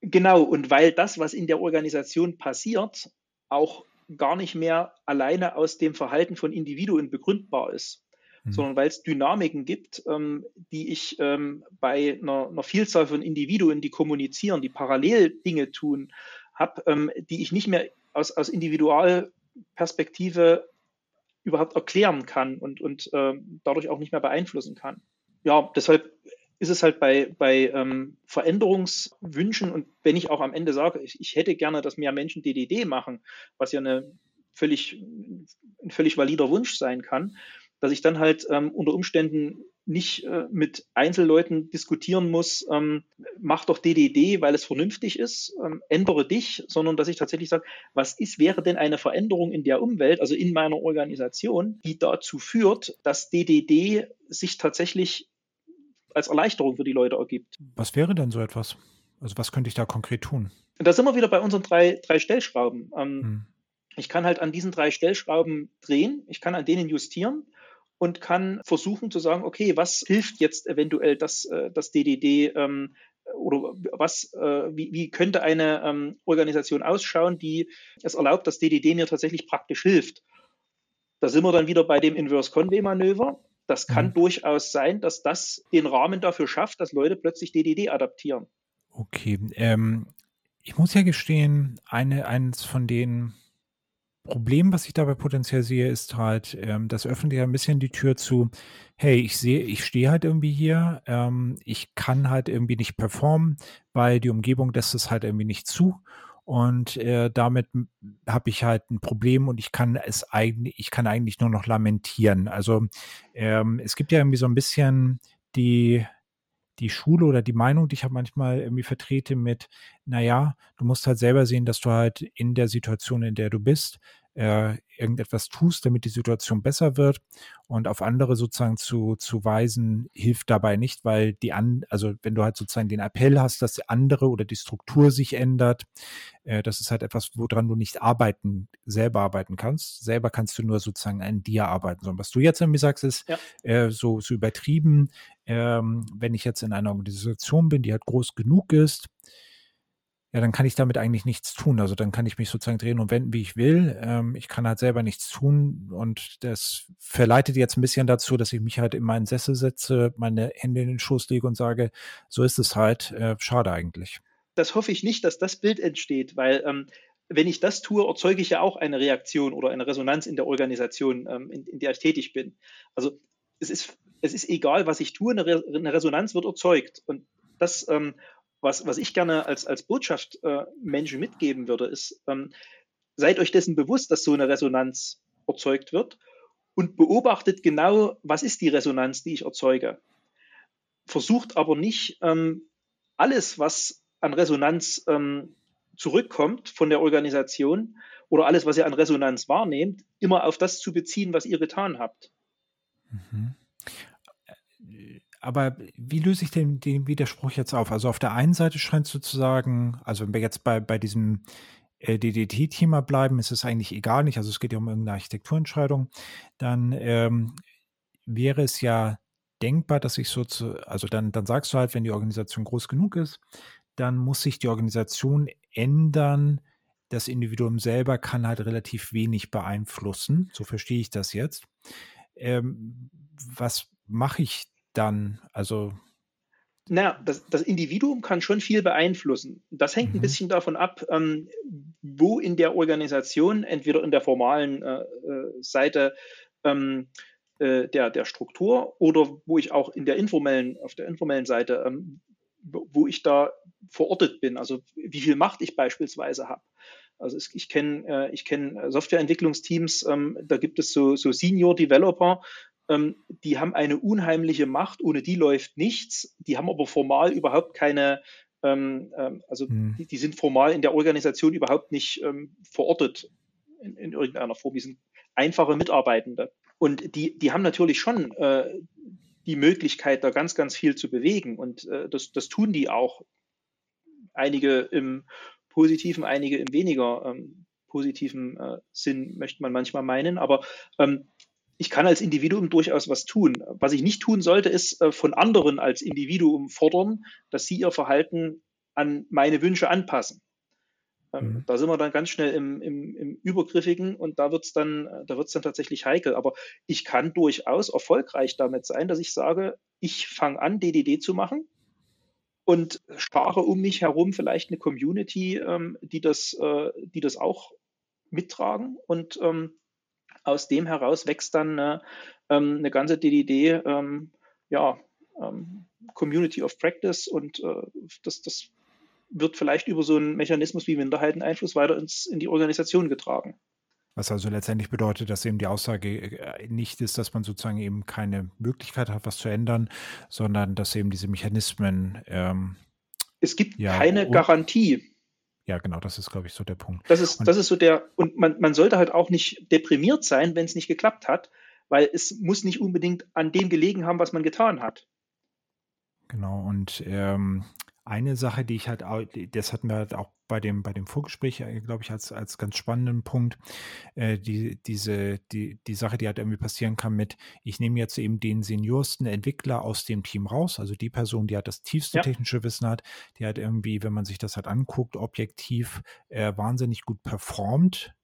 Genau, und weil das, was in der Organisation passiert, auch gar nicht mehr alleine aus dem Verhalten von Individuen begründbar ist. mhm. sondern weil es Dynamiken gibt, ähm, die ich ähm, bei einer, einer, Vielzahl von Individuen, die kommunizieren, die parallel Dinge tun, habe, ähm, die ich nicht mehr aus, aus Individualperspektive überhaupt erklären kann und, und äh, dadurch auch nicht mehr beeinflussen kann. Ja, deshalb ist es halt bei, bei ähm, Veränderungswünschen und wenn ich auch am Ende sage, ich, ich, hätte gerne, dass mehr Menschen DDD machen, was ja eine völlig, ein völlig valider Wunsch sein kann, dass ich dann halt ähm, unter Umständen nicht äh, mit Einzelleuten diskutieren muss, ähm, mach doch DDD, weil es vernünftig ist, ähm, ändere dich, sondern dass ich tatsächlich sage, was ist, wäre denn eine Veränderung in der Umwelt, also in meiner Organisation, die dazu führt, dass DDD sich tatsächlich als Erleichterung für die Leute ergibt. Was wäre denn so etwas? Also was könnte ich da konkret tun? da sind wir wieder bei unseren drei, drei Stellschrauben. Ähm, hm. Ich kann halt an diesen drei Stellschrauben drehen, ich kann an denen justieren und kann versuchen zu sagen, okay, was hilft jetzt eventuell das, äh, das DDD ähm, oder was, äh, wie, wie, könnte eine ähm, Organisation ausschauen, die es erlaubt, dass DDD mir tatsächlich praktisch hilft. Da sind wir dann wieder bei dem Inverse Conway Manöver. Das kann mhm. durchaus sein, dass das den Rahmen dafür schafft, dass Leute plötzlich DDD adaptieren. Okay, ähm, ich muss ja gestehen, eine, eines von den Problemen, was ich dabei potenziell sehe, ist halt, ähm, das öffnet ja ein bisschen die Tür zu, hey, ich sehe, ich stehe halt irgendwie hier, ähm, ich kann halt irgendwie nicht performen, weil die Umgebung lässt es halt irgendwie nicht zu. Und äh, damit habe ich halt ein Problem und ich kann es eigentlich, ich kann eigentlich nur noch lamentieren. Also ähm, es gibt ja irgendwie so ein bisschen die, die Schule oder die Meinung, die ich halt manchmal irgendwie vertrete mit, naja, du musst halt selber sehen, dass du halt in der Situation, in der du bist, äh, irgendetwas tust, damit die Situation besser wird und auf andere sozusagen zu, zu weisen, hilft dabei nicht, weil die an, also wenn du halt sozusagen den Appell hast, dass die andere oder die Struktur sich ändert, äh, das ist halt etwas, woran du nicht arbeiten, selber arbeiten kannst. Selber kannst du nur sozusagen an dir arbeiten. Sondern was du jetzt irgendwie sagst, ist ja. äh, so, so übertrieben, ähm, wenn ich jetzt in einer Organisation bin, die halt groß genug ist, ja, dann kann ich damit eigentlich nichts tun. Also dann kann ich mich sozusagen drehen und wenden, wie ich will. Ähm, ich kann halt selber nichts tun und das verleitet jetzt ein bisschen dazu, dass ich mich halt in meinen Sessel setze, meine Hände in den Schoß lege und sage, so ist es halt. Äh, schade eigentlich. Das hoffe ich nicht, dass das Bild entsteht, weil ähm, wenn ich das tue, erzeuge ich ja auch eine Reaktion oder eine Resonanz in der Organisation, ähm, in, in, der ich tätig bin. Also es ist, es ist egal, was ich tue, eine, Re eine Resonanz wird erzeugt. Und das ähm, was, was ich gerne als, als Botschaft äh, Menschen mitgeben würde, ist, ähm, seid euch dessen bewusst, dass so eine Resonanz erzeugt wird und beobachtet genau, was ist die Resonanz, die ich erzeuge. Versucht aber nicht ähm, alles, was an Resonanz ähm, zurückkommt von der Organisation oder alles, was ihr an Resonanz wahrnehmt, immer auf das zu beziehen, was ihr getan habt. Mhm aber wie löse ich den, den Widerspruch jetzt auf? Also auf der einen Seite scheint sozusagen, also wenn wir jetzt bei, bei diesem äh, DDT-Thema bleiben, ist es eigentlich egal nicht, also es geht ja um irgendeine Architekturentscheidung, dann ähm, wäre es ja denkbar, dass ich so zu, also dann, dann sagst du halt, wenn die Organisation groß genug ist, dann muss sich die Organisation ändern. Das Individuum selber kann halt relativ wenig beeinflussen. So verstehe ich das jetzt. Ähm, was mache ich dann? Also. Naja, das, das Individuum kann schon viel beeinflussen. Das hängt mhm. ein bisschen davon ab, ähm, wo in der Organisation, entweder in der formalen äh, äh, Seite ähm, äh, der, der Struktur oder wo ich auch in der informellen, auf der informellen Seite, ähm, wo ich da verortet bin, also wie viel Macht ich beispielsweise habe. Also ich kenne äh, ich kenn Softwareentwicklungsteams, ähm, da gibt es so, so Senior Developer, ähm, die haben eine unheimliche Macht, ohne die läuft nichts. Die haben aber formal überhaupt keine, ähm, ähm, also hm. die, die, sind formal in der Organisation überhaupt nicht ähm, verortet in, in, irgendeiner Form. Die sind einfache Mitarbeitende. Und die, die haben natürlich schon äh, die Möglichkeit, da ganz, ganz viel zu bewegen. Und äh, das, das tun die auch. Einige im positiven, einige im weniger ähm, positiven äh, Sinn, möchte man manchmal meinen. Aber ähm, ich kann als Individuum durchaus was tun. Was ich nicht tun sollte, ist äh, von anderen als Individuum fordern, dass sie ihr Verhalten an meine Wünsche anpassen. Ähm, mhm. Da sind wir dann ganz schnell im, im, im Übergriffigen und da wird es dann, da wird's dann tatsächlich heikel. Aber ich kann durchaus erfolgreich damit sein, dass ich sage, ich fange an, DDD zu machen und spare um mich herum vielleicht eine Community, ähm, die, das, äh, die das auch mittragen. Und ähm, aus dem heraus wächst dann äh, eine ganze DDD, ähm, ja, ähm, Community of Practice und äh, das, das wird vielleicht über so einen Mechanismus wie Minderheiteneinfluss weiter ins, in die Organisation getragen. Was also letztendlich bedeutet, dass eben die Aussage äh, nicht ist, dass man sozusagen eben keine Möglichkeit hat, was zu ändern, sondern dass eben diese Mechanismen. Ähm, es gibt ja, keine Garantie. Ja, genau, das ist, glaube ich, so der Punkt. Das ist, und, das ist so der, und man, man sollte halt auch nicht deprimiert sein, wenn es nicht geklappt hat, weil es muss nicht unbedingt an dem gelegen haben, was man getan hat. Genau, und ähm, eine Sache, die ich halt, au- das hatten wir halt auch bei dem, bei dem Vorgespräch, äh, glaube ich, als, als ganz spannenden Punkt, äh, die, diese, die, die Sache, die halt irgendwie passieren kann mit, ich nehme jetzt eben den seniorsten Entwickler aus dem Team raus, also die Person, die halt das tiefste Ja, technische Wissen hat, die halt irgendwie, wenn man sich das halt anguckt, objektiv äh, wahnsinnig gut performt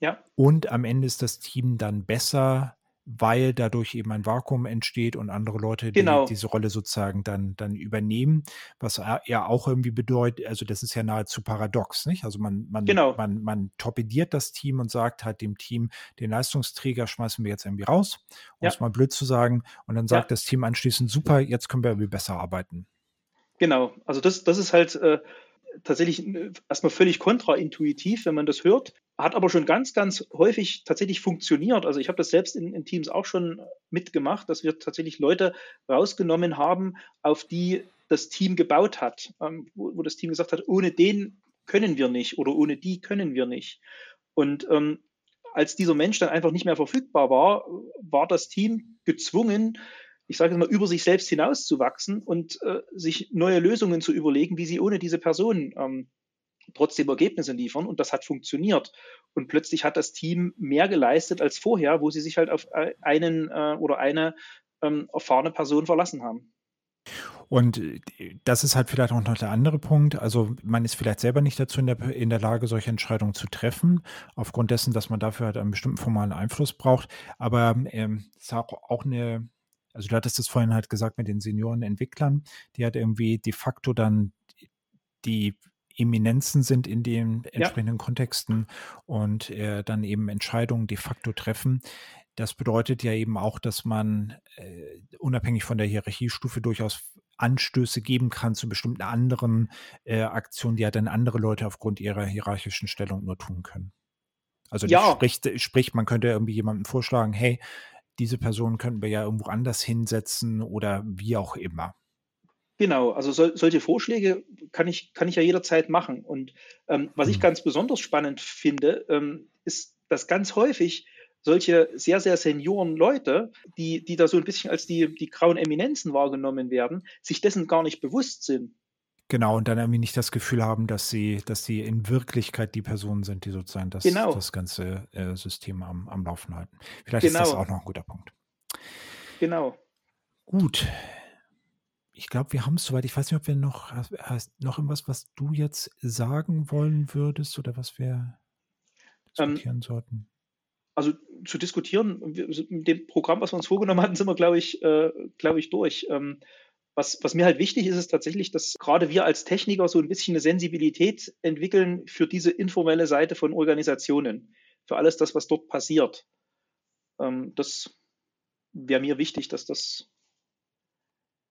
ja, und am Ende ist das Team dann besser, weil dadurch eben ein Vakuum entsteht und andere Leute, die genau, diese Rolle sozusagen dann, dann übernehmen, was ja auch irgendwie bedeutet, also das ist ja nahezu paradox, nicht? Also man, man, genau, man, man torpediert das Team und sagt halt dem Team, den Leistungsträger schmeißen wir jetzt irgendwie raus, um es ja, mal blöd zu sagen, und dann sagt ja, das Team anschließend, super, jetzt können wir irgendwie besser arbeiten. genau. Also das, das ist halt äh, tatsächlich äh, erstmal völlig kontraintuitiv, wenn man das hört, hat aber schon ganz, ganz häufig tatsächlich funktioniert. Also ich habe das selbst in, in Teams auch schon mitgemacht, dass wir tatsächlich Leute rausgenommen haben, auf die das Team gebaut hat, ähm, wo, wo das Team gesagt hat, ohne den können wir nicht oder ohne die können wir nicht. Und ähm, als dieser Mensch dann einfach nicht mehr verfügbar war, war das Team gezwungen, ich sage mal, über sich selbst hinauszuwachsen und äh, sich neue Lösungen zu überlegen, wie sie ohne diese Person ähm, trotzdem Ergebnisse liefern. Und das hat funktioniert. Und plötzlich hat das Team mehr geleistet als vorher, wo sie sich halt auf äh, einen äh, oder eine ähm, erfahrene Person verlassen haben. Und äh, das ist halt vielleicht auch noch der andere Punkt. Also man ist vielleicht selber nicht dazu in der, in der Lage, solche Entscheidungen zu treffen, aufgrund dessen, dass man dafür halt einen bestimmten formalen Einfluss braucht. Aber ähm, es ist auch, auch eine also du hattest es vorhin halt gesagt mit den Seniorenentwicklern, die halt irgendwie de facto dann die Eminenzen sind in den entsprechenden ja. Kontexten und äh, dann eben Entscheidungen de facto treffen. Das bedeutet ja eben auch, dass man äh, unabhängig von der Hierarchiestufe durchaus Anstöße geben kann zu bestimmten anderen äh, Aktionen, die ja dann andere Leute aufgrund ihrer hierarchischen Stellung nur tun können. Also ja. sprich, sprich, man könnte irgendwie jemandem vorschlagen, hey, diese Person könnten wir ja irgendwo anders hinsetzen oder wie auch immer. Genau, also sol solche Vorschläge kann ich, kann ich ja jederzeit machen. Und ähm, was ich hm. ganz besonders spannend finde, ähm, ist, dass ganz häufig solche sehr, sehr senioren Leute, die, die da so ein bisschen als die, die grauen Eminenzen wahrgenommen werden, sich dessen gar nicht bewusst sind. Genau, und dann irgendwie nicht das Gefühl haben, dass sie, dass sie in Wirklichkeit die Personen sind, die sozusagen das, genau. das ganze äh, System am, am Laufen halten. Vielleicht genau. ist das genau. auch noch ein guter Punkt. Genau. Gut. Ich glaube, wir haben es soweit. Ich weiß nicht, ob wir noch, hast noch irgendwas, was du jetzt sagen wollen würdest oder was wir ähm, diskutieren ähm, sollten? Also zu diskutieren, mit dem Programm, was wir uns vorgenommen hatten, sind wir, glaube ich, äh, glaube ich, durch. Ähm, was, was mir halt wichtig ist, ist tatsächlich, dass gerade wir als Techniker so ein bisschen eine Sensibilität entwickeln für diese informelle Seite von Organisationen, für alles das, was dort passiert. Ähm, das wäre mir wichtig, dass das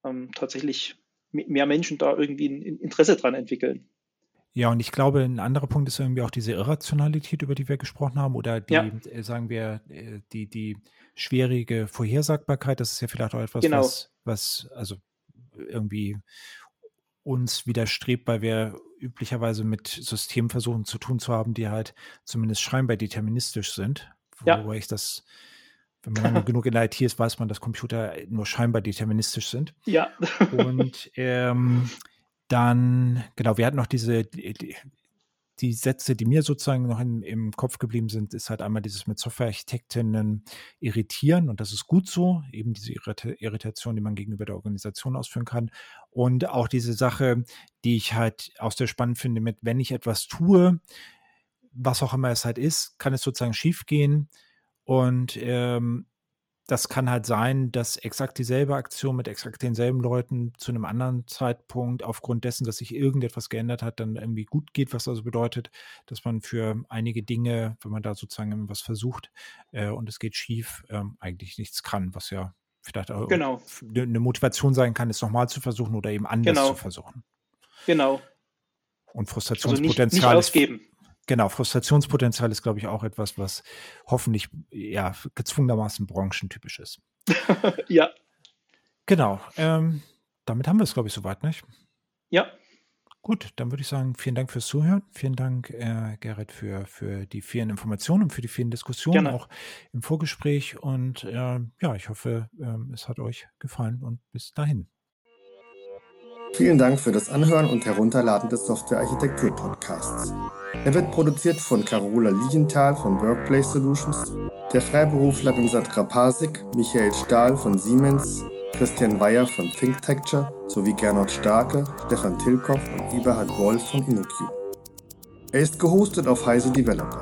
ähm, tatsächlich mehr Menschen da irgendwie ein Interesse dran entwickeln. Ja, und ich glaube, ein anderer Punkt ist irgendwie auch diese Irrationalität, über die wir gesprochen haben, oder die, ja. äh, sagen wir, äh, die, die schwierige Vorhersagbarkeit. Das ist ja vielleicht auch etwas, genau. was, was, also irgendwie uns widerstrebt, weil wir üblicherweise mit Systemen versuchen zu tun zu haben, die halt zumindest scheinbar deterministisch sind. Ja. Wobei ich das, wenn man lange genug in der IT ist, weiß man, dass Computer nur scheinbar deterministisch sind. Ja. Und ähm, dann, genau, wir hatten noch diese, die, Sätze, die mir sozusagen noch in, im Kopf geblieben sind, ist halt einmal dieses mit Softwarearchitektinnen irritieren und das ist gut so, eben diese Irritation, die man gegenüber der Organisation ausführen kann. Und auch diese Sache, die ich halt auch sehr spannend finde, mit wenn ich etwas tue, was auch immer es halt ist, kann es sozusagen schiefgehen und ähm, das kann halt sein, dass exakt dieselbe Aktion mit exakt denselben Leuten zu einem anderen Zeitpunkt aufgrund dessen, dass sich irgendetwas geändert hat, dann irgendwie gut geht, was also bedeutet, dass man für einige Dinge, wenn man da sozusagen irgendwas versucht äh, und es geht schief, ähm, eigentlich nichts kann, was ja vielleicht auch genau. eine Motivation sein kann, es nochmal zu versuchen oder eben anders genau. zu versuchen. Genau. Und Frustrationspotenzial also nicht, nicht ausgeben. Genau, Frustrationspotenzial ist, glaube ich, auch etwas, was hoffentlich ja gezwungenermaßen branchentypisch ist. ja. Genau. Ähm, damit haben wir es, glaube ich, soweit, nicht? Ja. Gut, dann würde ich sagen, vielen Dank fürs Zuhören. Vielen Dank, äh, Gerrit, für, für die vielen Informationen und für die vielen Diskussionen, Gerne. auch im Vorgespräch. Und äh, ja, ich hoffe, äh, es hat euch gefallen und bis dahin. Vielen Dank für das Anhören und Herunterladen des Software-Architektur-Podcasts. Er wird produziert von Carola Lienthal von Workplace Solutions, der Freiberufler Sandra Pasik, Michael Stahl von Siemens, Christian Weyer von ThinkTecture sowie Gernot Starke, Stefan Tilkoff und Eberhard Wolf von InnoQ. Er ist gehostet auf Heise Developer.